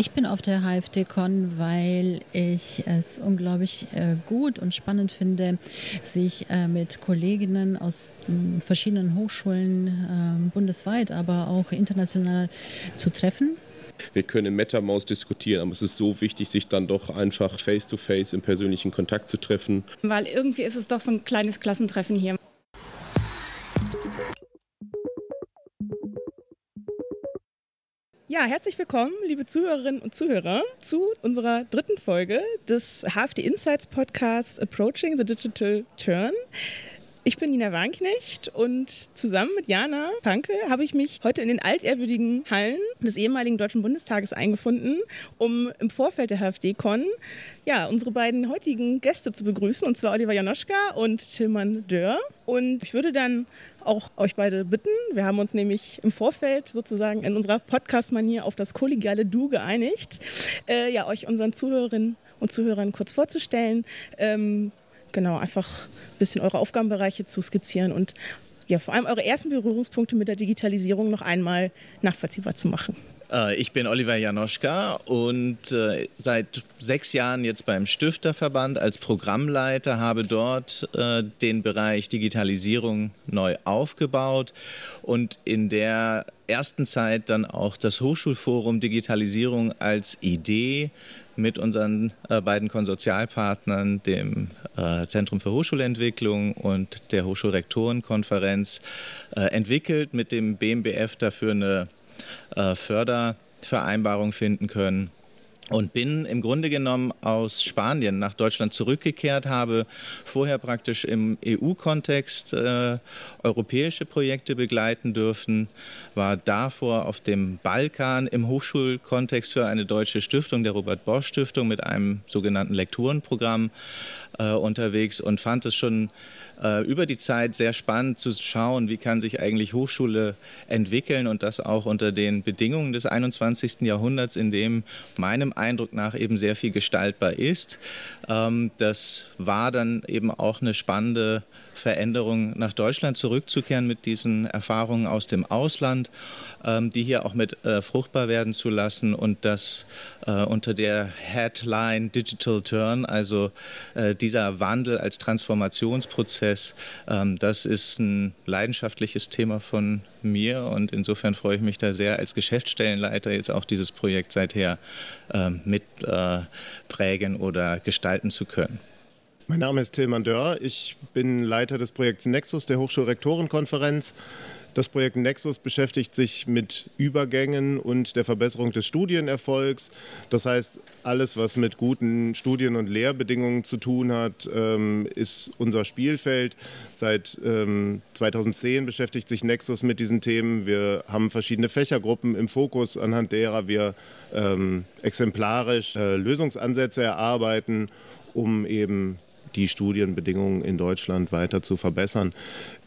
Ich bin auf der HFD-Con, weil ich es unglaublich äh, gut und spannend finde, sich äh, mit Kolleginnen aus äh, verschiedenen Hochschulen ähm, bundesweit, aber auch international zu treffen. Wir können MetaMaus diskutieren, aber es ist so wichtig, sich dann doch einfach face-to-face -face im persönlichen Kontakt zu treffen. Weil irgendwie ist es doch so ein kleines Klassentreffen hier. Ja, herzlich willkommen, liebe Zuhörerinnen und Zuhörer, zu unserer dritten Folge des HFD Insights Podcasts Approaching the Digital Turn. Ich bin Nina Warnknecht und zusammen mit Jana Panke habe ich mich heute in den altehrwürdigen Hallen des ehemaligen Deutschen Bundestages eingefunden, um im Vorfeld der HFD-Con ja, unsere beiden heutigen Gäste zu begrüßen, und zwar Oliver Janoschka und Tilman Dörr. Und ich würde dann auch euch beide bitten. Wir haben uns nämlich im Vorfeld sozusagen in unserer Podcast-Manier auf das kollegiale Du geeinigt, äh, ja, euch unseren Zuhörerinnen und Zuhörern kurz vorzustellen. Ähm, genau, einfach ein bisschen eure Aufgabenbereiche zu skizzieren und ja, vor allem eure ersten Berührungspunkte mit der Digitalisierung noch einmal nachvollziehbar zu machen. Äh, ich bin Oliver Janoschka und äh, seit sechs Jahren jetzt beim Stifterverband als Programmleiter, habe dort äh, den Bereich Digitalisierung neu aufgebaut und in der ersten Zeit dann auch das Hochschulforum Digitalisierung als Idee mit unseren beiden Konsortialpartnern, dem Zentrum für Hochschulentwicklung und der Hochschulrektorenkonferenz, entwickelt, mit dem BMBF dafür eine äh, Fördervereinbarung finden können. Und bin im Grunde genommen aus Spanien nach Deutschland zurückgekehrt, habe vorher praktisch im EU-Kontext äh, europäische Projekte begleiten dürfen, war davor auf dem Balkan im Hochschulkontext für eine deutsche Stiftung, der Robert Bosch Stiftung, mit einem sogenannten Lektorenprogramm äh, unterwegs und fand es schon äh, über die Zeit sehr spannend zu schauen, wie kann sich eigentlich Hochschule entwickeln und das auch unter den Bedingungen des 21. Jahrhunderts, in dem meinem Eindruck nach eben sehr viel gestaltbar ist. Ähm, das war dann eben auch eine spannende Veränderung, nach Deutschland zurückzukehren mit diesen Erfahrungen aus dem Ausland ähm, die hier auch mit äh, fruchtbar werden zu lassen und das äh, unter der Headline Digital Turn, also äh, dieser Wandel als Transformationsprozess, ähm, das ist ein leidenschaftliches Thema von mir und insofern freue ich mich da sehr als Geschäftsstellenleiter jetzt auch dieses Projekt seither ähm, mit äh, oder gestalten zu können. Mein Name ist Tilman Dörr. Ich bin Leiter des Projekts Nexus der Hochschulrektorenkonferenz. Das Projekt Nexus beschäftigt sich mit Übergängen und der Verbesserung des Studienerfolgs. Das heißt, alles, was mit guten Studien- und Lehrbedingungen zu tun hat, ähm, ist unser Spielfeld. Seit 2010 ähm, beschäftigt sich Nexus mit diesen Themen. Wir haben verschiedene Fächergruppen im Fokus, anhand derer wir ähm, exemplarisch äh, Lösungsansätze erarbeiten, um eben die Studienbedingungen in Deutschland weiter zu verbessern.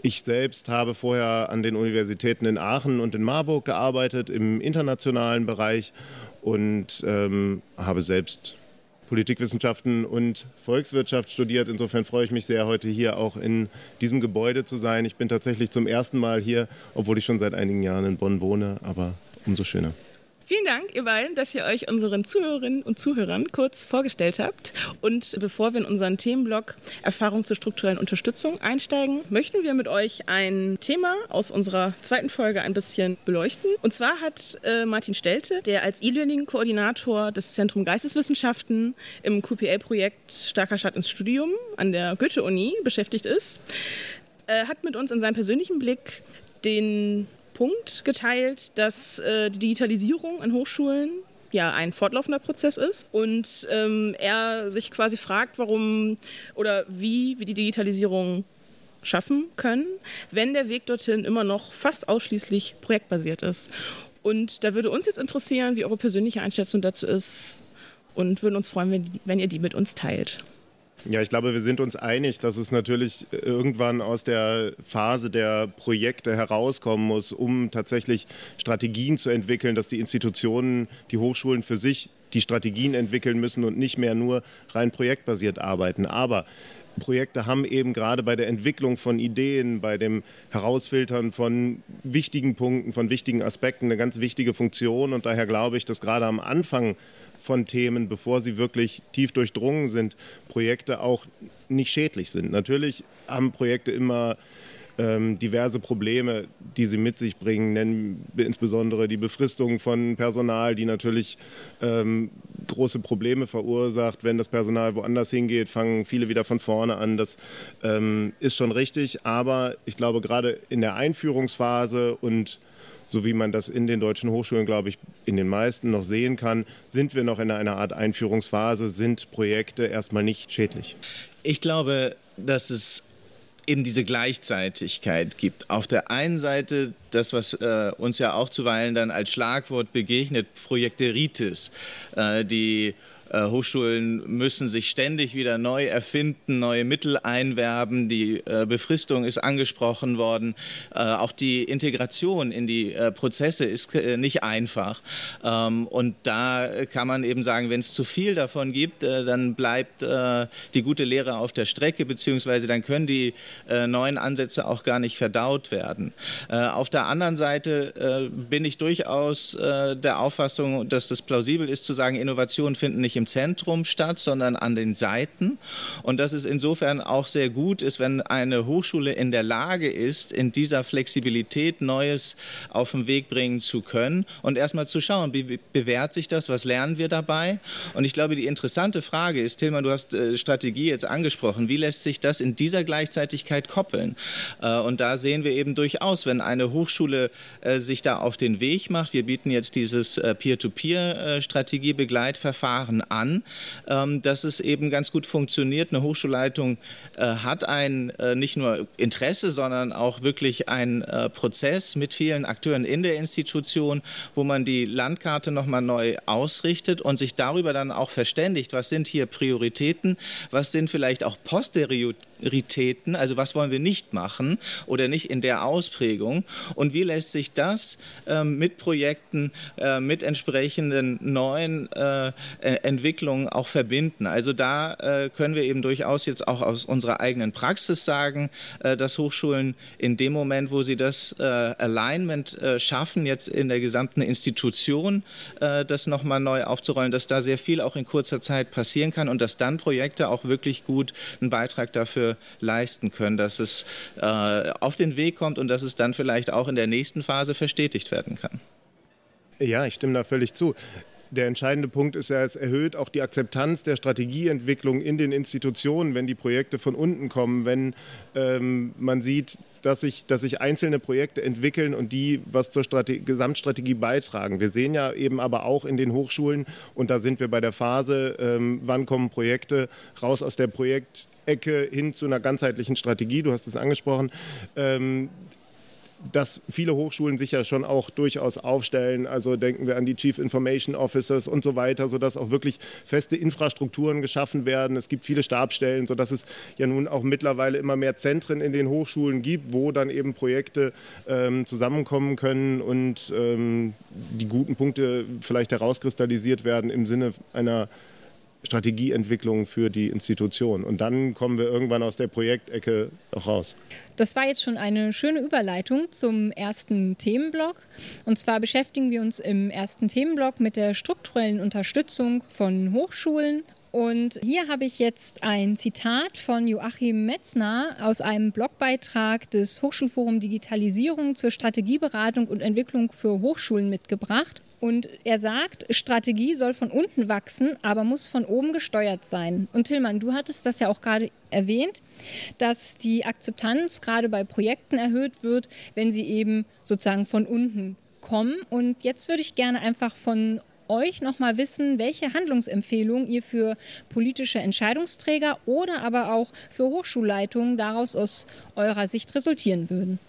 Ich selbst habe vorher an den Universitäten in Aachen und in Marburg gearbeitet im internationalen Bereich und ähm, habe selbst Politikwissenschaften und Volkswirtschaft studiert. Insofern freue ich mich sehr, heute hier auch in diesem Gebäude zu sein. Ich bin tatsächlich zum ersten Mal hier, obwohl ich schon seit einigen Jahren in Bonn wohne, aber umso schöner. Vielen Dank, ihr beiden, dass ihr euch unseren Zuhörerinnen und Zuhörern kurz vorgestellt habt. Und bevor wir in unseren Themenblock Erfahrung zur strukturellen Unterstützung einsteigen, möchten wir mit euch ein Thema aus unserer zweiten Folge ein bisschen beleuchten. Und zwar hat äh, Martin Stelte, der als E-Learning-Koordinator des Zentrum Geisteswissenschaften im QPL-Projekt Starker Stadt ins Studium an der Goethe-Uni beschäftigt ist, äh, hat mit uns in seinem persönlichen Blick den Punkt geteilt, dass äh, die Digitalisierung an Hochschulen ja ein fortlaufender Prozess ist und ähm, er sich quasi fragt, warum oder wie wir die Digitalisierung schaffen können, wenn der Weg dorthin immer noch fast ausschließlich projektbasiert ist. Und da würde uns jetzt interessieren, wie eure persönliche Einschätzung dazu ist und würden uns freuen, wenn, wenn ihr die mit uns teilt. Ja, ich glaube, wir sind uns einig, dass es natürlich irgendwann aus der Phase der Projekte herauskommen muss, um tatsächlich Strategien zu entwickeln, dass die Institutionen, die Hochschulen für sich die Strategien entwickeln müssen und nicht mehr nur rein projektbasiert arbeiten. Aber Projekte haben eben gerade bei der Entwicklung von Ideen, bei dem Herausfiltern von wichtigen Punkten, von wichtigen Aspekten eine ganz wichtige Funktion. Und daher glaube ich, dass gerade am Anfang von Themen, bevor sie wirklich tief durchdrungen sind, Projekte auch nicht schädlich sind. Natürlich haben Projekte immer ähm, diverse Probleme, die sie mit sich bringen, nennen insbesondere die Befristung von Personal, die natürlich ähm, große Probleme verursacht. Wenn das Personal woanders hingeht, fangen viele wieder von vorne an. Das ähm, ist schon richtig, aber ich glaube gerade in der Einführungsphase und so wie man das in den deutschen Hochschulen, glaube ich, in den meisten noch sehen kann, sind wir noch in einer Art Einführungsphase, sind Projekte erstmal nicht schädlich. Ich glaube, dass es eben diese Gleichzeitigkeit gibt. Auf der einen Seite das, was äh, uns ja auch zuweilen dann als Schlagwort begegnet, Projekteritis, äh, die äh, Hochschulen müssen sich ständig wieder neu erfinden, neue Mittel einwerben. Die äh, Befristung ist angesprochen worden. Äh, auch die Integration in die Prozesse ist nicht einfach. Ähm, und da kann man eben sagen, wenn es zu viel davon gibt, dann bleibt die gute Lehre auf der Strecke, beziehungsweise dann können die neuen Ansätze auch gar nicht verdaut werden. Auf der anderen Seite bin ich durchaus der Auffassung, dass das plausibel ist zu sagen, Innovationen finden nicht im Zentrum statt, sondern an den Seiten. Und dass es insofern auch sehr gut ist, wenn eine Hochschule in der Lage ist, in dieser Flexibilität Neues auf den Weg bringen zu können und erstmal zu schauen, wie bewährt sich das, was lernen wir dabei. Und ich glaube, die interessante Frage ist, Tilman, du hast äh, Strategie jetzt angesprochen, wie lässt sich das in dieser Gleichzeitigkeit koppeln? Äh, und da sehen wir eben durchaus, wenn eine Hochschule äh, sich da auf den Weg macht, wir bieten jetzt dieses Peer-to-Peer-Strategiebegleitverfahren an, ähm, dass es eben ganz gut funktioniert. Eine Hochschulleitung äh, hat ein äh, nicht nur Interesse, sondern auch wirklich einen äh, Prozess mit vielen Akteuren in der Institution, wo man die Landkarte nochmal neu ausrichtet und sich darüber dann auch verständigt, was sind hier Prioritäten, was sind vielleicht auch Posterioritäten, also was wollen wir nicht machen oder nicht in der Ausprägung und wie lässt sich das ähm, mit Projekten, äh, mit entsprechenden neuen äh, Entwicklungen Entwicklungen auch verbinden. Also da äh, können wir eben durchaus jetzt auch aus unserer eigenen Praxis sagen, äh, dass Hochschulen in dem Moment, wo sie das äh, Alignment äh, schaffen, jetzt in der gesamten Institution das nochmal neu aufzurollen, dass da sehr viel auch in kurzer Zeit passieren kann und dass dann Projekte auch wirklich gut einen Beitrag dafür leisten können, dass es äh, auf den Weg kommt und dass es dann vielleicht auch in der nächsten Phase verstetigt werden kann. Ja, ich stimme da völlig zu der entscheidende Punkt ist ja, es erhöht auch die Akzeptanz der Strategieentwicklung in den Institutionen, wenn die Projekte von unten kommen, wenn ähm, man sieht, dass sich, dass sich einzelne Projekte entwickeln und die was zur Strate Gesamtstrategie beitragen. Wir sehen ja eben aber auch in den Hochschulen, und da sind wir bei der Phase, ähm, wann kommen Projekte raus aus der Projektecke hin zu einer ganzheitlichen Strategie, du hast es angesprochen, ähm, dass viele Hochschulen sich ja schon auch durchaus aufstellen. Also denken wir an die Chief Information Officers und so weiter, sodass auch wirklich feste Infrastrukturen geschaffen werden. Es gibt viele Stabstellen, sodass es ja nun auch mittlerweile immer mehr Zentren in den Hochschulen gibt, wo dann eben Projekte ähm, zusammenkommen können und ähm, die guten Punkte vielleicht herauskristallisiert werden im Sinne einer Strategieentwicklung für die Institution. Und dann kommen wir irgendwann aus der Projektecke auch raus. Das war jetzt schon eine schöne Überleitung zum ersten Themenblock. Und zwar beschäftigen wir uns im ersten Themenblock mit der strukturellen Unterstützung von Hochschulen und hier habe ich jetzt ein Zitat von Joachim Metzner aus einem Blogbeitrag des Hochschulforum Digitalisierung zur Strategieberatung und Entwicklung für Hochschulen mitgebracht. Und er sagt, Strategie soll von unten wachsen, aber muss von oben gesteuert sein. Und Tillmann, du hattest das ja auch gerade erwähnt, dass die Akzeptanz gerade bei Projekten erhöht wird, wenn sie eben sozusagen von unten kommen. Und jetzt würde ich gerne einfach von euch noch mal wissen, welche Handlungsempfehlungen ihr für politische Entscheidungsträger oder aber auch für Hochschulleitungen daraus aus eurer Sicht resultieren würden.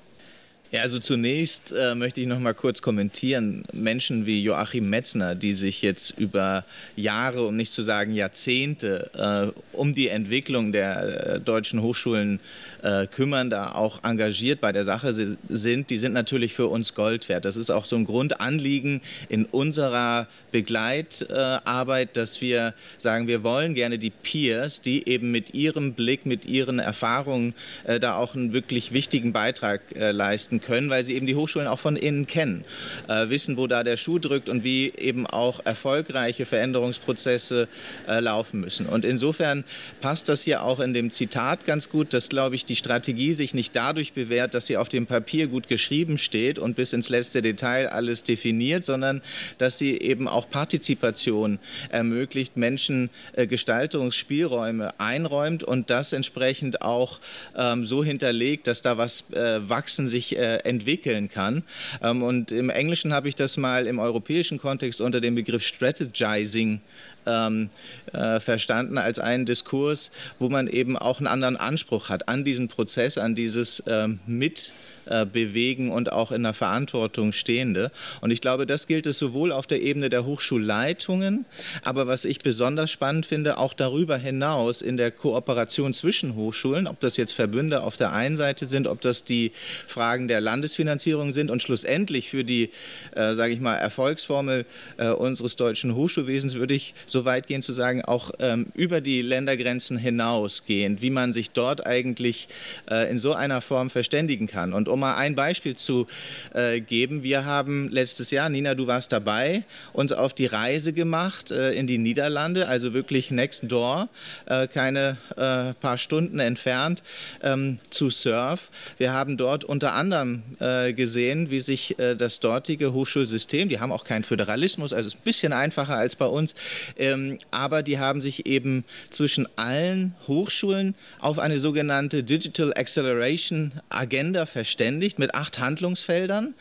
Ja, also zunächst äh, möchte ich noch mal kurz kommentieren. Menschen wie Joachim Metzner, die sich jetzt über Jahre, um nicht zu sagen Jahrzehnte, äh, um die Entwicklung der äh, deutschen Hochschulen äh, kümmern, da auch engagiert bei der Sache sind, die sind natürlich für uns Gold wert. Das ist auch so ein Grundanliegen in unserer Begleitarbeit, dass wir sagen, wir wollen gerne die Peers, die eben mit ihrem Blick, mit ihren Erfahrungen äh, da auch einen wirklich wichtigen Beitrag äh, leisten können, weil sie eben die Hochschulen auch von innen kennen, äh, wissen, wo da der Schuh drückt und wie eben auch erfolgreiche Veränderungsprozesse äh, laufen müssen. Und insofern passt das hier auch in dem Zitat ganz gut, dass, glaube ich, die Strategie sich nicht dadurch bewährt, dass sie auf dem Papier gut geschrieben steht und bis ins letzte Detail alles definiert, sondern dass sie eben auch Partizipation ermöglicht, Menschen äh, Gestaltungsspielräume einräumt und das entsprechend auch ähm, so hinterlegt, dass da was äh, wachsen, sich äh, entwickeln kann. Ähm, und im Englischen habe ich das mal im europäischen Kontext unter dem Begriff Strategizing ähm, äh, verstanden als einen Diskurs, wo man eben auch einen anderen Anspruch hat an diesen Prozess, an dieses ähm, Mit- äh, bewegen und auch in der Verantwortung stehende. Und ich glaube, das gilt es sowohl auf der Ebene der Hochschulleitungen, aber was ich besonders spannend finde, auch darüber hinaus in der Kooperation zwischen Hochschulen, ob das jetzt Verbünde auf der einen Seite sind, ob das die Fragen der Landesfinanzierung sind und schlussendlich für die, äh, sage ich mal, Erfolgsformel äh, unseres deutschen Hochschulwesens würde ich so weit gehen zu sagen, auch ähm, über die Ländergrenzen hinausgehend, wie man sich dort eigentlich äh, in so einer Form verständigen kann. Und um mal ein Beispiel zu äh, geben, wir haben letztes Jahr, Nina, du warst dabei, uns auf die Reise gemacht äh, in die Niederlande, also wirklich next door, äh, keine äh, paar Stunden entfernt, ähm, zu Surf. Wir haben dort unter anderem äh, gesehen, wie sich äh, das dortige Hochschulsystem, die haben auch keinen Föderalismus, also ist ein bisschen einfacher als bei uns, ähm, aber die haben sich eben zwischen allen Hochschulen auf eine sogenannte Digital Acceleration Agenda verständigt verständigt mit acht Handlungsfeldern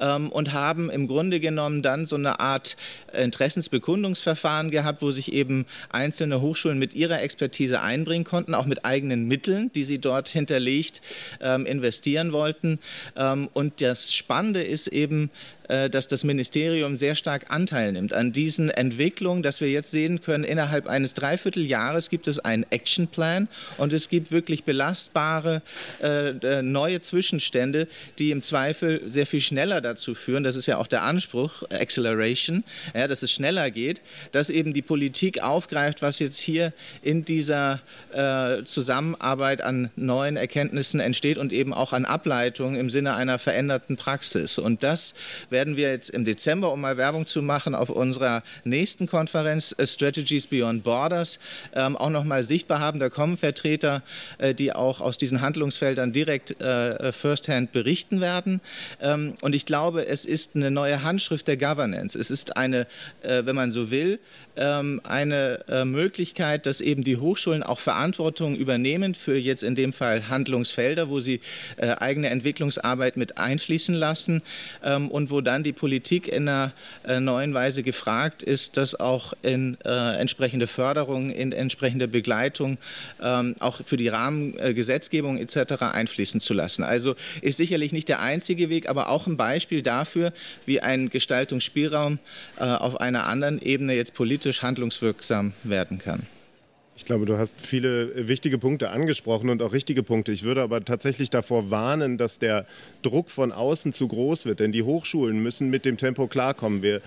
ähm, und haben im Grunde genommen dann so eine Art Interessensbekundungsverfahren gehabt, wo sich eben einzelne Hochschulen mit ihrer Expertise einbringen konnten, auch mit eigenen Mitteln, die sie dort hinterlegt ähm, investieren wollten. Ähm, und das Spannende ist eben, dass das Ministerium sehr stark Anteil nimmt an diesen Entwicklungen, dass wir jetzt sehen können, innerhalb eines Dreivierteljahres gibt es einen Actionplan und es gibt wirklich belastbare äh, äh, neue Zwischenstände, die im Zweifel sehr viel schneller dazu führen, das ist ja auch der Anspruch, Acceleration, ja, dass es schneller geht, dass eben die Politik aufgreift, was jetzt hier in dieser äh, Zusammenarbeit an neuen Erkenntnissen entsteht und eben auch an Ableitungen im Sinne einer veränderten Praxis. Und das werden wir jetzt im Dezember, um mal Werbung zu machen, auf unserer nächsten Konferenz äh, Strategies Beyond Borders ähm, auch noch mal sichtbar haben. Da kommen Vertreter, äh, die auch aus diesen Handlungsfeldern direkt äh, firsthand berichten werden. Ähm, und ich glaube, es ist eine neue Handschrift der Governance. Es ist eine, äh, wenn man so will, ähm, eine äh, Möglichkeit, dass eben die Hochschulen auch Verantwortung übernehmen für jetzt in dem Fall Handlungsfelder, wo sie äh, eigene Entwicklungsarbeit mit einfließen lassen ähm, und wo dann die Politik in einer äh, neuen Weise gefragt ist, das auch in äh, entsprechende Förderung, in entsprechende Begleitung, ähm, auch für die Rahmengesetzgebung etc. einfließen zu lassen. Also ist sicherlich nicht der einzige Weg, aber auch ein Beispiel dafür, wie ein Gestaltungsspielraum äh, auf einer anderen Ebene jetzt politisch handlungswirksam werden kann. Ich glaube, du hast viele wichtige Punkte angesprochen und auch richtige Punkte. Ich würde aber tatsächlich davor warnen, dass der Druck von außen zu groß wird, denn die Hochschulen müssen mit dem Tempo klarkommen. Wir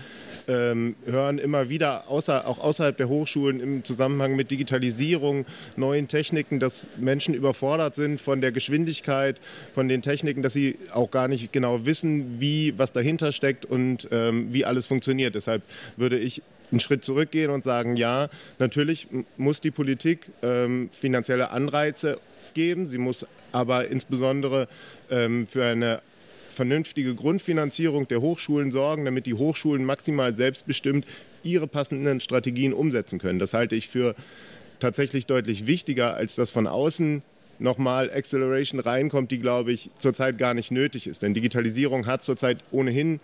ähm, hören immer wieder, außer, auch außerhalb der Hochschulen im Zusammenhang mit Digitalisierung, neuen Techniken, dass Menschen überfordert sind von der Geschwindigkeit, von den Techniken, dass sie auch gar nicht genau wissen, wie was dahinter steckt und ähm, wie alles funktioniert. Deshalb würde ich einen Schritt zurückgehen und sagen, ja, natürlich muss die Politik ähm, finanzielle Anreize geben, sie muss aber insbesondere ähm, für eine vernünftige Grundfinanzierung der Hochschulen sorgen, damit die Hochschulen maximal selbstbestimmt ihre passenden Strategien umsetzen können. Das halte ich für tatsächlich deutlich wichtiger, als dass von außen nochmal Acceleration reinkommt, die, glaube ich, zurzeit gar nicht nötig ist. Denn Digitalisierung hat zurzeit ohnehin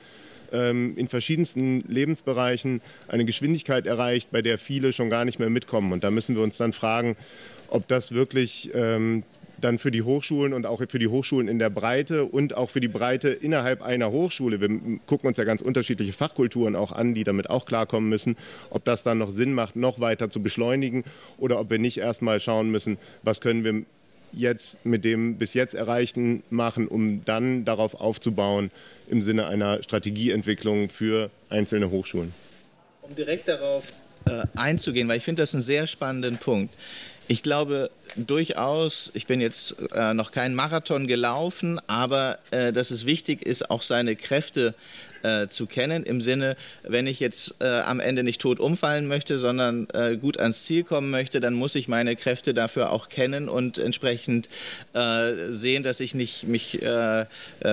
in verschiedensten Lebensbereichen eine Geschwindigkeit erreicht, bei der viele schon gar nicht mehr mitkommen. Und da müssen wir uns dann fragen, ob das wirklich ähm, dann für die Hochschulen und auch für die Hochschulen in der Breite und auch für die Breite innerhalb einer Hochschule. Wir gucken uns ja ganz unterschiedliche Fachkulturen auch an, die damit auch klarkommen müssen, ob das dann noch Sinn macht, noch weiter zu beschleunigen oder ob wir nicht erstmal schauen müssen, was können wir jetzt mit dem bis jetzt Erreichten machen, um dann darauf aufzubauen im Sinne einer Strategieentwicklung für einzelne Hochschulen. Um direkt darauf äh, einzugehen, weil ich finde das einen sehr spannenden Punkt. Ich glaube durchaus, ich bin jetzt äh, noch keinen Marathon gelaufen, aber äh, dass es wichtig ist, auch seine Kräfte äh, zu kennen, im Sinne, wenn ich jetzt äh, am Ende nicht tot umfallen möchte, sondern äh, gut ans Ziel kommen möchte, dann muss ich meine Kräfte dafür auch kennen und entsprechend äh, sehen, dass ich nicht mich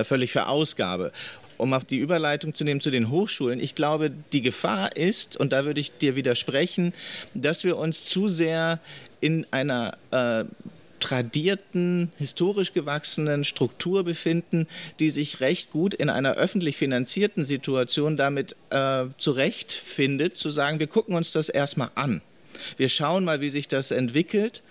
völlig verausgabe um auf die Überleitung zu nehmen zu den Hochschulen, ich glaube, die Gefahr ist, und da würde ich dir widersprechen, dass wir uns zu sehr in einer äh, tradierten, historisch gewachsenen Struktur befinden, die sich recht gut in einer öffentlich finanzierten Situation damit äh, zurechtfindet, zu sagen, wir gucken uns das erstmal an. Wir schauen mal, wie sich das entwickelt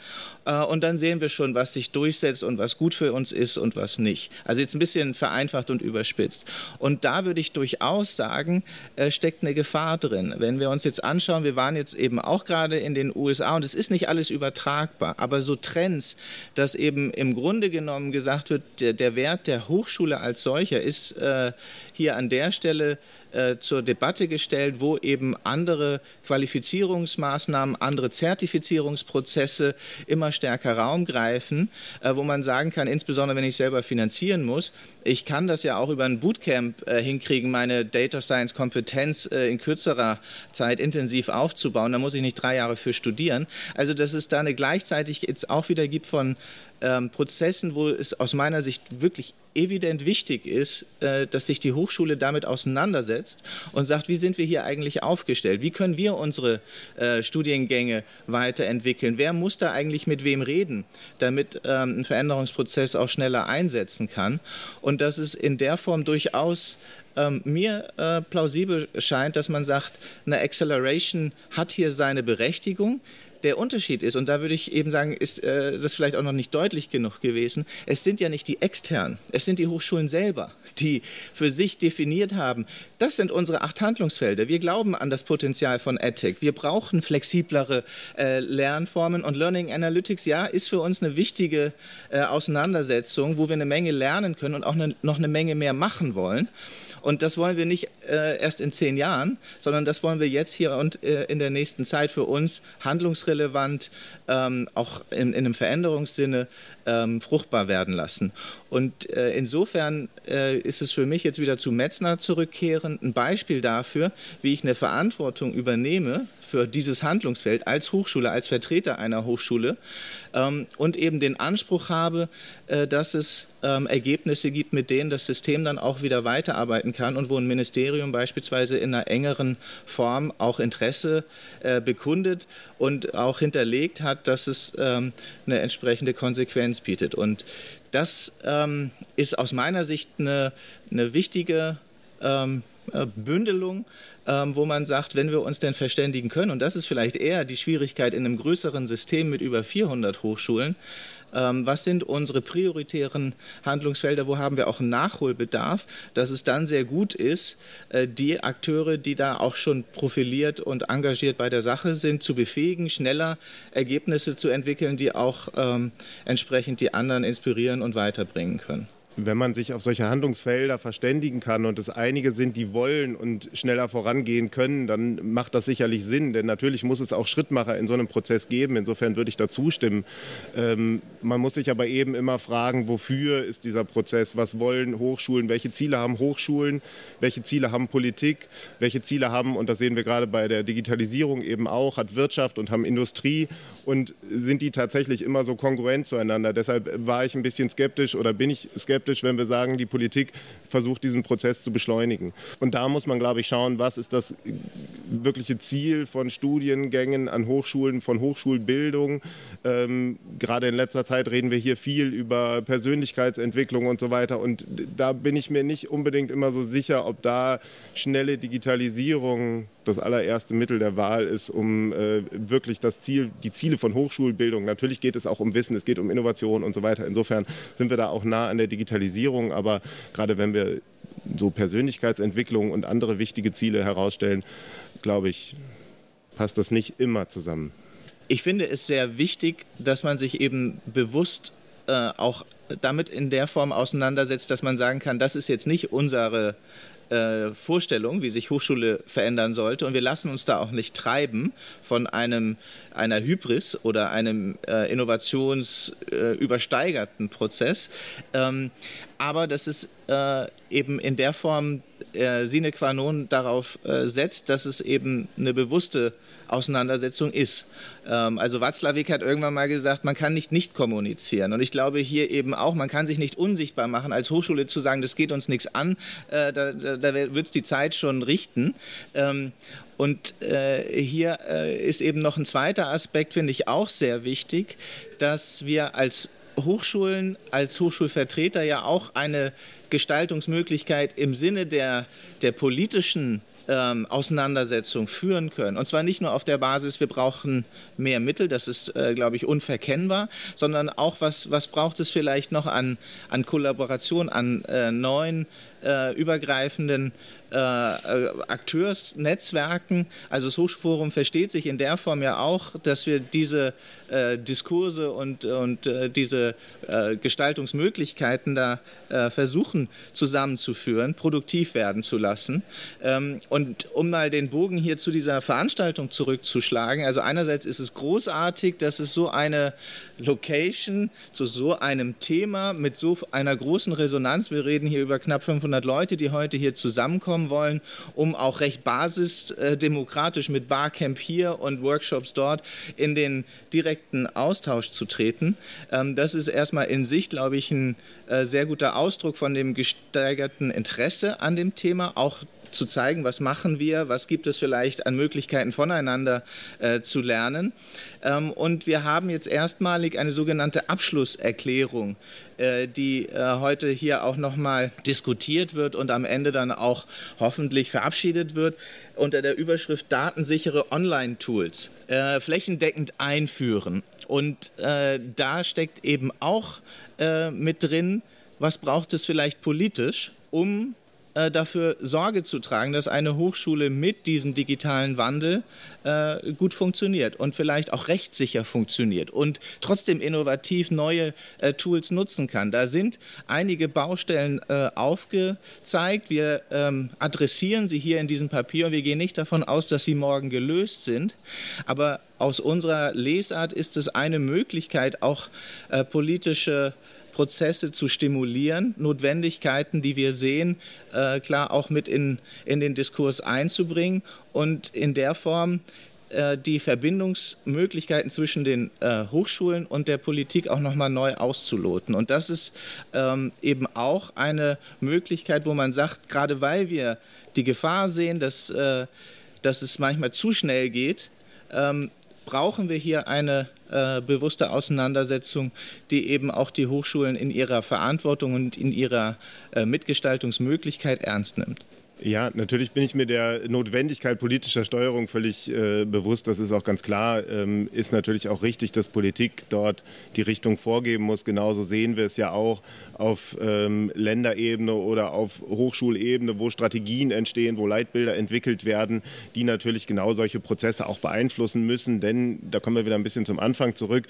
und dann sehen wir schon, was sich durchsetzt und was gut für uns ist und was nicht. Also jetzt ein bisschen vereinfacht und überspitzt. Und da würde ich durchaus sagen, äh, steckt eine Gefahr drin. Wenn wir uns jetzt anschauen, wir waren jetzt eben auch gerade in den USA und es ist nicht alles übertragbar, aber so Trends, dass eben im Grunde genommen gesagt wird, der, Wert der Hochschule als solcher ist äh, hier an der Stelle äh, zur Debatte gestellt, wo eben andere Qualifizierungsmaßnahmen, andere Zertifizierungsprozesse immer stärker Raum greifen, äh, wo man sagen kann, insbesondere wenn ich selber finanzieren muss, ich kann das ja auch über ein Bootcamp äh, hinkriegen, meine Data Science Kompetenz äh, in kürzerer Zeit intensiv aufzubauen. Da muss ich nicht drei Jahre für studieren. Also dass es da eine gleichzeitig jetzt auch wieder gibt von ähm, Prozessen, wo es aus meiner Sicht wirklich evident wichtig ist, äh, dass sich die Hochschule damit auseinandersetzt und sagt, wie sind wir hier eigentlich aufgestellt? Wie können wir unsere äh, Studiengänge weiterentwickeln? Wer muss da eigentlich mit wem reden, damit ähm, ein Veränderungsprozess auch schneller einsetzen kann? Und dass es in der Form durchaus ähm, mir äh, plausibel scheint, dass man sagt, eine Acceleration hat hier seine Berechtigung. Der Unterschied ist, und da würde ich eben sagen, ist äh, das vielleicht auch noch nicht deutlich genug gewesen, es sind ja nicht die externen, es sind die Hochschulen selber, die für sich definiert haben, das sind unsere acht Handlungsfelder. Wir glauben an das Potenzial von EdTech. Wir brauchen flexiblere äh, Lernformen und Learning Analytics, ja, ist für uns eine wichtige äh, Auseinandersetzung, wo wir eine Menge lernen können und auch eine, noch eine Menge mehr machen wollen. Und das wollen wir nicht äh, erst in zehn Jahren, sondern das wollen wir jetzt hier und äh, in der nächsten Zeit für uns handlungsrelevant, ähm, auch in, in, einem Veränderungssinne ähm, fruchtbar werden lassen. Und äh, insofern äh, ist es für mich jetzt wieder zu Metzner zurückkehren, ein Beispiel dafür, wie ich eine Verantwortung übernehme für dieses Handlungsfeld als Hochschule, als Vertreter einer Hochschule ähm, und eben den Anspruch habe, äh, dass es ähm, Ergebnisse gibt, mit denen das System dann auch wieder weiterarbeiten kann und wo ein Ministerium beispielsweise in einer engeren Form auch Interesse äh, bekundet und auch hinterlegt hat, dass es ähm, eine entsprechende Konsequenz bietet. Und das ähm, ist aus meiner Sicht eine, eine wichtige ähm, äh, Bündelung ähm, wo man sagt, wenn wir uns denn verständigen können, und das ist vielleicht eher die Schwierigkeit in einem größeren System mit über 400 Hochschulen, was sind unsere prioritären Handlungsfelder, wo haben wir auch Nachholbedarf, dass es dann sehr gut ist, äh, die Akteure, die da auch schon profiliert und engagiert bei der Sache sind, zu befähigen, schneller Ergebnisse zu entwickeln, die auch ähm, entsprechend die anderen inspirieren und weiterbringen können wenn man sich auf solche Handlungsfelder verständigen kann und es einige sind, die wollen und schneller vorangehen können, dann macht das sicherlich Sinn. Denn natürlich muss es auch Schrittmacher in so einem Prozess geben. Insofern würde ich da zustimmen. Ähm, man muss sich aber eben immer fragen, wofür ist dieser Prozess? Was wollen Hochschulen? Welche Ziele haben Hochschulen? Welche Ziele haben Politik? Welche Ziele haben, und das sehen wir gerade bei der Digitalisierung eben auch, hat Wirtschaft und haben Industrie? Und sind die tatsächlich immer so kongruent zueinander? Deshalb war ich ein bisschen skeptisch oder bin ich skeptisch skeptisch, wenn wir sagen, die Politik versucht, diesen Prozess zu beschleunigen. Und da muss man, glaube ich, schauen, was ist das wirkliche Ziel von Studiengängen an Hochschulen, von Hochschulbildung. Ähm, gerade in letzter Zeit reden wir hier viel über Persönlichkeitsentwicklung und so weiter. Und da bin ich mir nicht unbedingt immer so sicher, ob da schnelle Digitalisierung das allererste Mittel der Wahl ist, um äh, wirklich das Ziel, die Ziele von Hochschulbildung, natürlich geht es auch um Wissen, es geht um Innovation und so weiter. Insofern sind wir da auch nah an der Digitalisierung, aber gerade wenn wir so Persönlichkeitsentwicklung und andere wichtige Ziele herausstellen, glaube ich, passt das nicht immer zusammen. Ich finde es sehr wichtig, dass man sich eben bewusst äh, auch damit in der Form auseinandersetzt, dass man sagen kann, das ist jetzt nicht unsere äh, Vorstellung, wie sich Hochschule verändern sollte. Und wir lassen uns da auch nicht treiben von einem, einer Hybris oder einem äh, innovationsübersteigerten äh, Prozess. Ähm, aber dass es äh, eben in der Form äh, sine qua non darauf äh, setzt, dass es eben eine bewusste Auseinandersetzung ist. Ähm, also Watzlawick hat irgendwann mal gesagt, man kann nicht nicht kommunizieren. Und ich glaube hier eben auch, man kann sich nicht unsichtbar machen, als Hochschule zu sagen, das geht uns nichts an, äh, da, da, da wird es die Zeit schon richten. Ähm, und äh, hier äh, ist eben noch ein zweiter Aspekt, finde ich auch sehr wichtig, dass wir als Hochschulen, als Hochschulvertreter ja auch eine Gestaltungsmöglichkeit im Sinne der, der politischen ähm, Auseinandersetzung führen können. Und zwar nicht nur auf der Basis, wir brauchen mehr Mittel, das ist, äh, glaube ich, unverkennbar, sondern auch, was, was braucht es vielleicht noch an, an Kollaboration, an äh, neuen, äh, übergreifenden äh, äh, Akteursnetzwerken. Also das Hochschulforum versteht sich in der Form ja auch, dass wir diese äh, Diskurse und, und äh, diese äh, Gestaltungsmöglichkeiten da äh, versuchen zusammenzuführen, produktiv werden zu lassen. Ähm, und um mal den Bogen hier zu dieser Veranstaltung zurückzuschlagen, also einerseits ist es großartig, dass es so eine Location zu so einem Thema mit so einer großen Resonanz, wir reden hier über knapp 500 Leute, die heute hier zusammenkommen, kommen wollen, um auch recht basisdemokratisch mit Barcamp hier und Workshops dort in den direkten Austausch zu treten. Ähm, das ist erstmal in sich, glaube ich, ein äh, sehr guter Ausdruck von dem gesteigerten Interesse an dem Thema, auch zu zeigen, was machen wir, was gibt es vielleicht an Möglichkeiten voneinander äh, zu lernen. Ähm, und wir haben jetzt erstmalig eine sogenannte Abschlusserklärung, äh, die äh, heute hier auch nochmal diskutiert wird und am Ende dann auch hoffentlich verabschiedet wird unter der Überschrift Datensichere Online-Tools äh, flächendeckend einführen. Und äh, da steckt eben auch äh, mit drin, was braucht es vielleicht politisch, um äh, dafür Sorge zu tragen, dass eine Hochschule mit diesem digitalen Wandel äh, gut funktioniert und vielleicht auch rechtssicher funktioniert und trotzdem innovativ neue äh, Tools nutzen kann. Da sind einige Baustellen äh, aufgezeigt. Wir ähm, adressieren sie hier in diesem Papier und wir gehen nicht davon aus, dass sie morgen gelöst sind. Aber aus unserer Lesart ist es eine Möglichkeit, auch äh, politische Prozesse zu stimulieren, Notwendigkeiten, die wir sehen, äh, klar auch mit in, in den Diskurs einzubringen und in der Form äh, die Verbindungsmöglichkeiten zwischen den äh, Hochschulen und der Politik auch nochmal neu auszuloten. Und das ist ähm, eben auch eine Möglichkeit, wo man sagt, gerade weil wir die Gefahr sehen, dass, äh, dass es manchmal zu schnell geht, ähm, brauchen wir hier eine äh, bewusste Auseinandersetzung, die eben auch die Hochschulen in ihrer Verantwortung und in ihrer äh, Mitgestaltungsmöglichkeit ernst nimmt. Ja, natürlich bin ich mir der Notwendigkeit politischer Steuerung völlig äh, bewusst. Das ist auch ganz klar. Ähm, ist natürlich auch richtig, dass Politik dort die Richtung vorgeben muss. Genauso sehen wir es ja auch auf ähm, Länderebene oder auf Hochschulebene, wo Strategien entstehen, wo Leitbilder entwickelt werden, die natürlich genau solche Prozesse auch beeinflussen müssen. Denn da kommen wir wieder ein bisschen zum Anfang zurück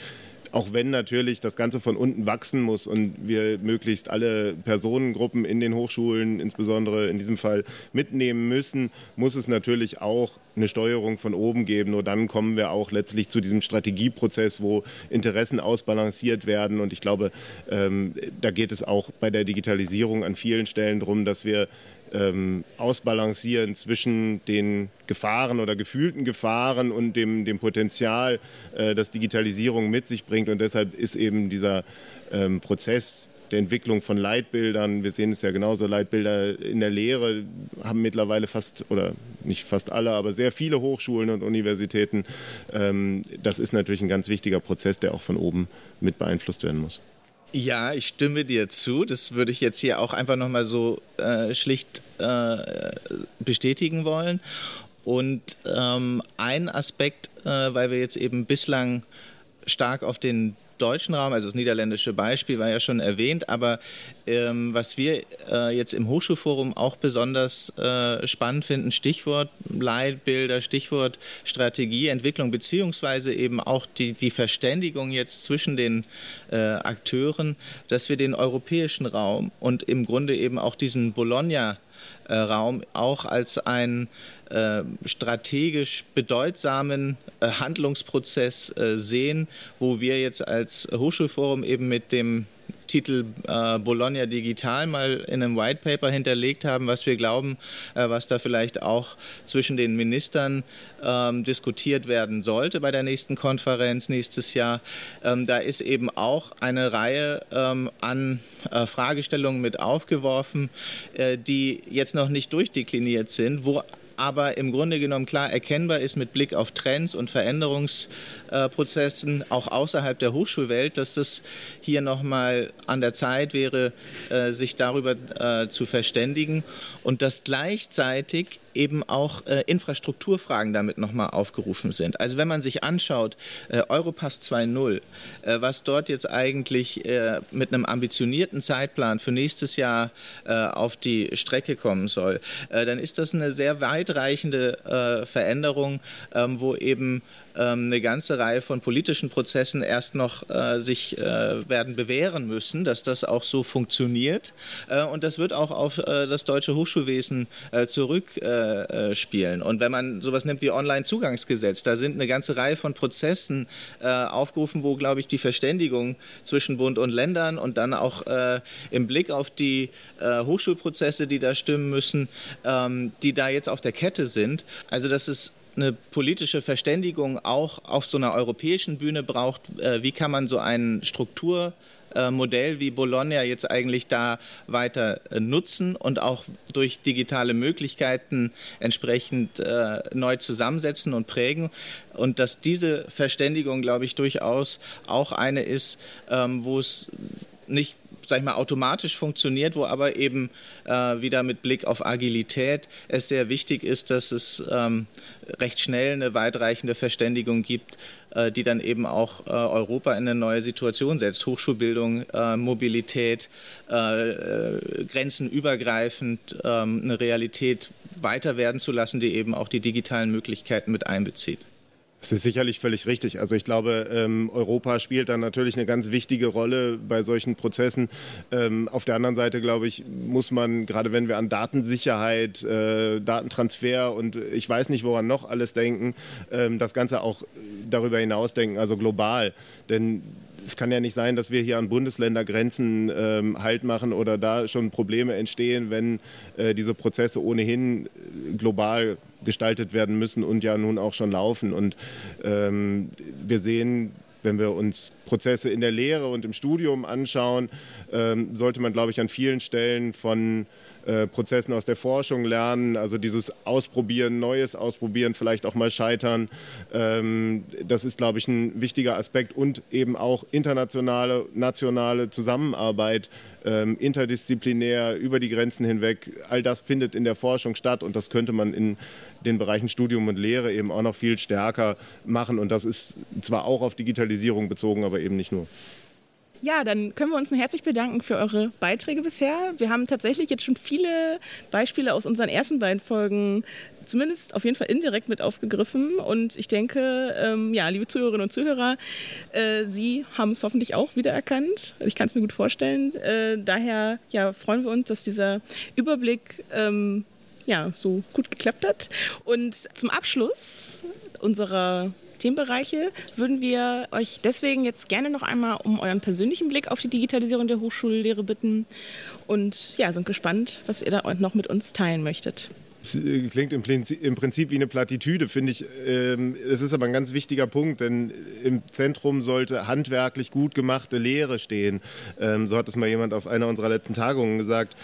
auch wenn natürlich das Ganze von unten wachsen muss und wir möglichst alle Personengruppen in den Hochschulen, insbesondere in diesem Fall, mitnehmen müssen, muss es natürlich auch eine Steuerung von oben geben. Nur dann kommen wir auch letztlich zu diesem Strategieprozess, wo Interessen ausbalanciert werden. Und ich glaube, ähm, da geht es auch bei der Digitalisierung an vielen Stellen darum, dass wir ähm, ausbalancieren zwischen den Gefahren oder gefühlten Gefahren und dem, dem Potenzial, äh, das Digitalisierung mit sich bringt. Und deshalb ist eben dieser ähm, Prozess der Entwicklung von Leitbildern, wir sehen es ja genauso, Leitbilder in der Lehre haben mittlerweile fast, oder nicht fast alle, aber sehr viele Hochschulen und Universitäten. Ähm, das ist natürlich ein ganz wichtiger Prozess, der auch von oben mit beeinflusst werden muss. Ja, ich stimme dir zu. Das würde ich jetzt hier auch einfach nochmal so äh, schlicht äh, bestätigen wollen. Und ähm, ein Aspekt, äh, weil wir jetzt eben bislang stark auf den deutschen Raum, also das niederländische Beispiel war ja schon erwähnt, aber ähm, was wir äh, jetzt im Hochschulforum auch besonders äh, spannend finden, Stichwort Leitbilder, Stichwort Strategieentwicklung, beziehungsweise eben auch die, die Verständigung jetzt zwischen den äh, Akteuren, dass wir den europäischen Raum und im Grunde eben auch diesen Bologna Raum auch als einen äh, strategisch bedeutsamen äh, Handlungsprozess äh, sehen, wo wir jetzt als Hochschulforum eben mit dem Titel äh, Bologna Digital mal in einem White Paper hinterlegt haben, was wir glauben, äh, was da vielleicht auch zwischen den Ministern ähm, diskutiert werden sollte bei der nächsten Konferenz nächstes Jahr. Ähm, da ist eben auch eine Reihe ähm, an äh, Fragestellungen mit aufgeworfen, äh, die jetzt noch nicht durchdekliniert sind, wo aber im Grunde genommen klar erkennbar ist mit Blick auf Trends und Veränderungsprozessen auch außerhalb der Hochschulwelt, dass das hier nochmal an der Zeit wäre, äh, sich darüber äh, zu verständigen. Und dass gleichzeitig eben auch äh, Infrastrukturfragen damit nochmal aufgerufen sind. Also wenn man sich anschaut, äh, Europass 2.0, äh, was dort jetzt eigentlich äh, mit einem ambitionierten Zeitplan für nächstes Jahr äh, auf die Strecke kommen soll, äh, dann ist das eine sehr weitreichende Veränderung, ähm, wo eben eine ganze Reihe von politischen Prozessen erst noch äh, sich äh, werden bewähren müssen, dass das auch so funktioniert. Äh, und das wird auch auf äh, das deutsche Hochschulwesen äh, zurückspielen. und wenn man sowas nimmt wie Online-Zugangsgesetz, da sind eine ganze Reihe von Prozessen äh, aufgerufen, wo, glaube ich, die Verständigung zwischen Bund und Ländern und dann auch im Blick auf die Hochschulprozesse, die da stimmen müssen, ähm, die da jetzt auf der Kette sind. Also das ist eine politische Verständigung auch auf so einer europäischen Bühne braucht. Äh, wie kann man so ein Strukturmodell wie Bologna jetzt eigentlich da weiter äh, nutzen und auch durch digitale Möglichkeiten entsprechend äh, neu zusammensetzen und prägen. Und dass diese Verständigung, glaube ich, durchaus auch eine ist, ähm, wo es nicht sag ich mal, automatisch funktioniert, wo aber eben äh, wieder mit Blick auf Agilität es sehr wichtig ist, dass es ähm, recht schnell eine weitreichende Verständigung gibt, äh, die dann eben auch äh, Europa in eine neue Situation setzt. Hochschulbildung, äh, Mobilität, äh, äh, grenzenübergreifend ähm, eine Realität weiter werden zu lassen, die eben auch die digitalen Möglichkeiten mit einbezieht. Das ist sicherlich völlig richtig. Also ich glaube, ähm, Europa spielt dann natürlich eine ganz wichtige Rolle bei solchen Prozessen. Ähm, auf der anderen Seite, glaube ich, muss man, gerade wenn wir an Datensicherheit, äh, Datentransfer und ich weiß nicht, woran noch alles denken, ähm, das Ganze auch darüber hinaus denken, also global. Denn es kann ja nicht sein, dass wir hier an Bundesländergrenzen ähm, Halt machen oder da schon Probleme entstehen, wenn äh, diese Prozesse ohnehin global gestaltet werden müssen und ja nun auch schon laufen. Und ähm, wir sehen, wenn wir uns Prozesse in der Lehre und im Studium anschauen, ähm, sollte man, glaube ich, an vielen Stellen von äh, Prozessen aus der Forschung lernen, also dieses Ausprobieren, Neues ausprobieren, vielleicht auch mal scheitern. Ähm, das ist, glaube ich, ein wichtiger Aspekt und eben auch internationale, nationale Zusammenarbeit, ähm, interdisziplinär, über die Grenzen hinweg. All das findet in der Forschung statt und das könnte man in den Bereichen Studium und Lehre eben auch noch viel stärker machen. Und das ist zwar auch auf Digitalisierung bezogen, aber eben nicht nur. Ja, dann können wir uns nur herzlich bedanken für eure Beiträge bisher. Wir haben tatsächlich jetzt schon viele Beispiele aus unseren ersten beiden Folgen zumindest auf jeden Fall indirekt mit aufgegriffen. Und ich denke, ähm, ja, liebe Zuhörerinnen und Zuhörer, äh, Sie haben es hoffentlich auch wiedererkannt. Ich kann es mir gut vorstellen. Äh, daher ja, freuen wir uns, dass dieser Überblick ähm, ja, so gut geklappt hat. Und zum Abschluss unserer Themenbereiche würden wir euch deswegen jetzt gerne noch einmal um euren persönlichen Blick auf die Digitalisierung der Hochschullehre bitten und ja, sind gespannt, was ihr da noch mit uns teilen möchtet. Das äh, klingt im Prinzip, wie eine Plattitüde, finde ich. Ähm, es ist aber ein ganz wichtiger Punkt, denn im Zentrum sollte handwerklich gut gemachte Lehre stehen. Ähm, so hat es mal jemand auf einer unserer letzten Tagungen gesagt.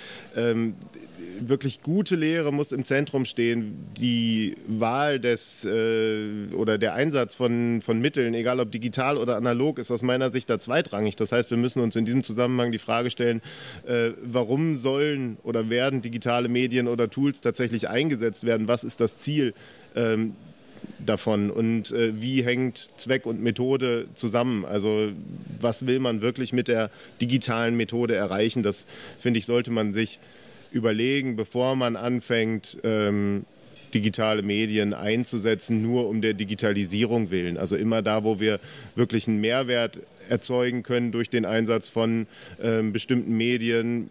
Wirklich gute Lehre muss im Zentrum stehen. Die Wahl des äh, oder der Einsatz von, von Mitteln, egal ob digital oder analog, ist aus meiner Sicht da zweitrangig. Das heißt, wir müssen uns in diesem Zusammenhang die Frage stellen, äh, warum sollen oder werden digitale Medien oder Tools tatsächlich eingesetzt werden? Was ist das Ziel? Ähm, davon und äh, wie hängt Zweck und Methode zusammen? Also was will man wirklich mit der digitalen Methode erreichen? Das finde ich, sollte man sich überlegen, bevor man anfängt, ähm, digitale Medien einzusetzen, nur um der Digitalisierung willen. Also immer da, wo wir wirklich einen Mehrwert erzeugen können durch den Einsatz von ähm, bestimmten Medien,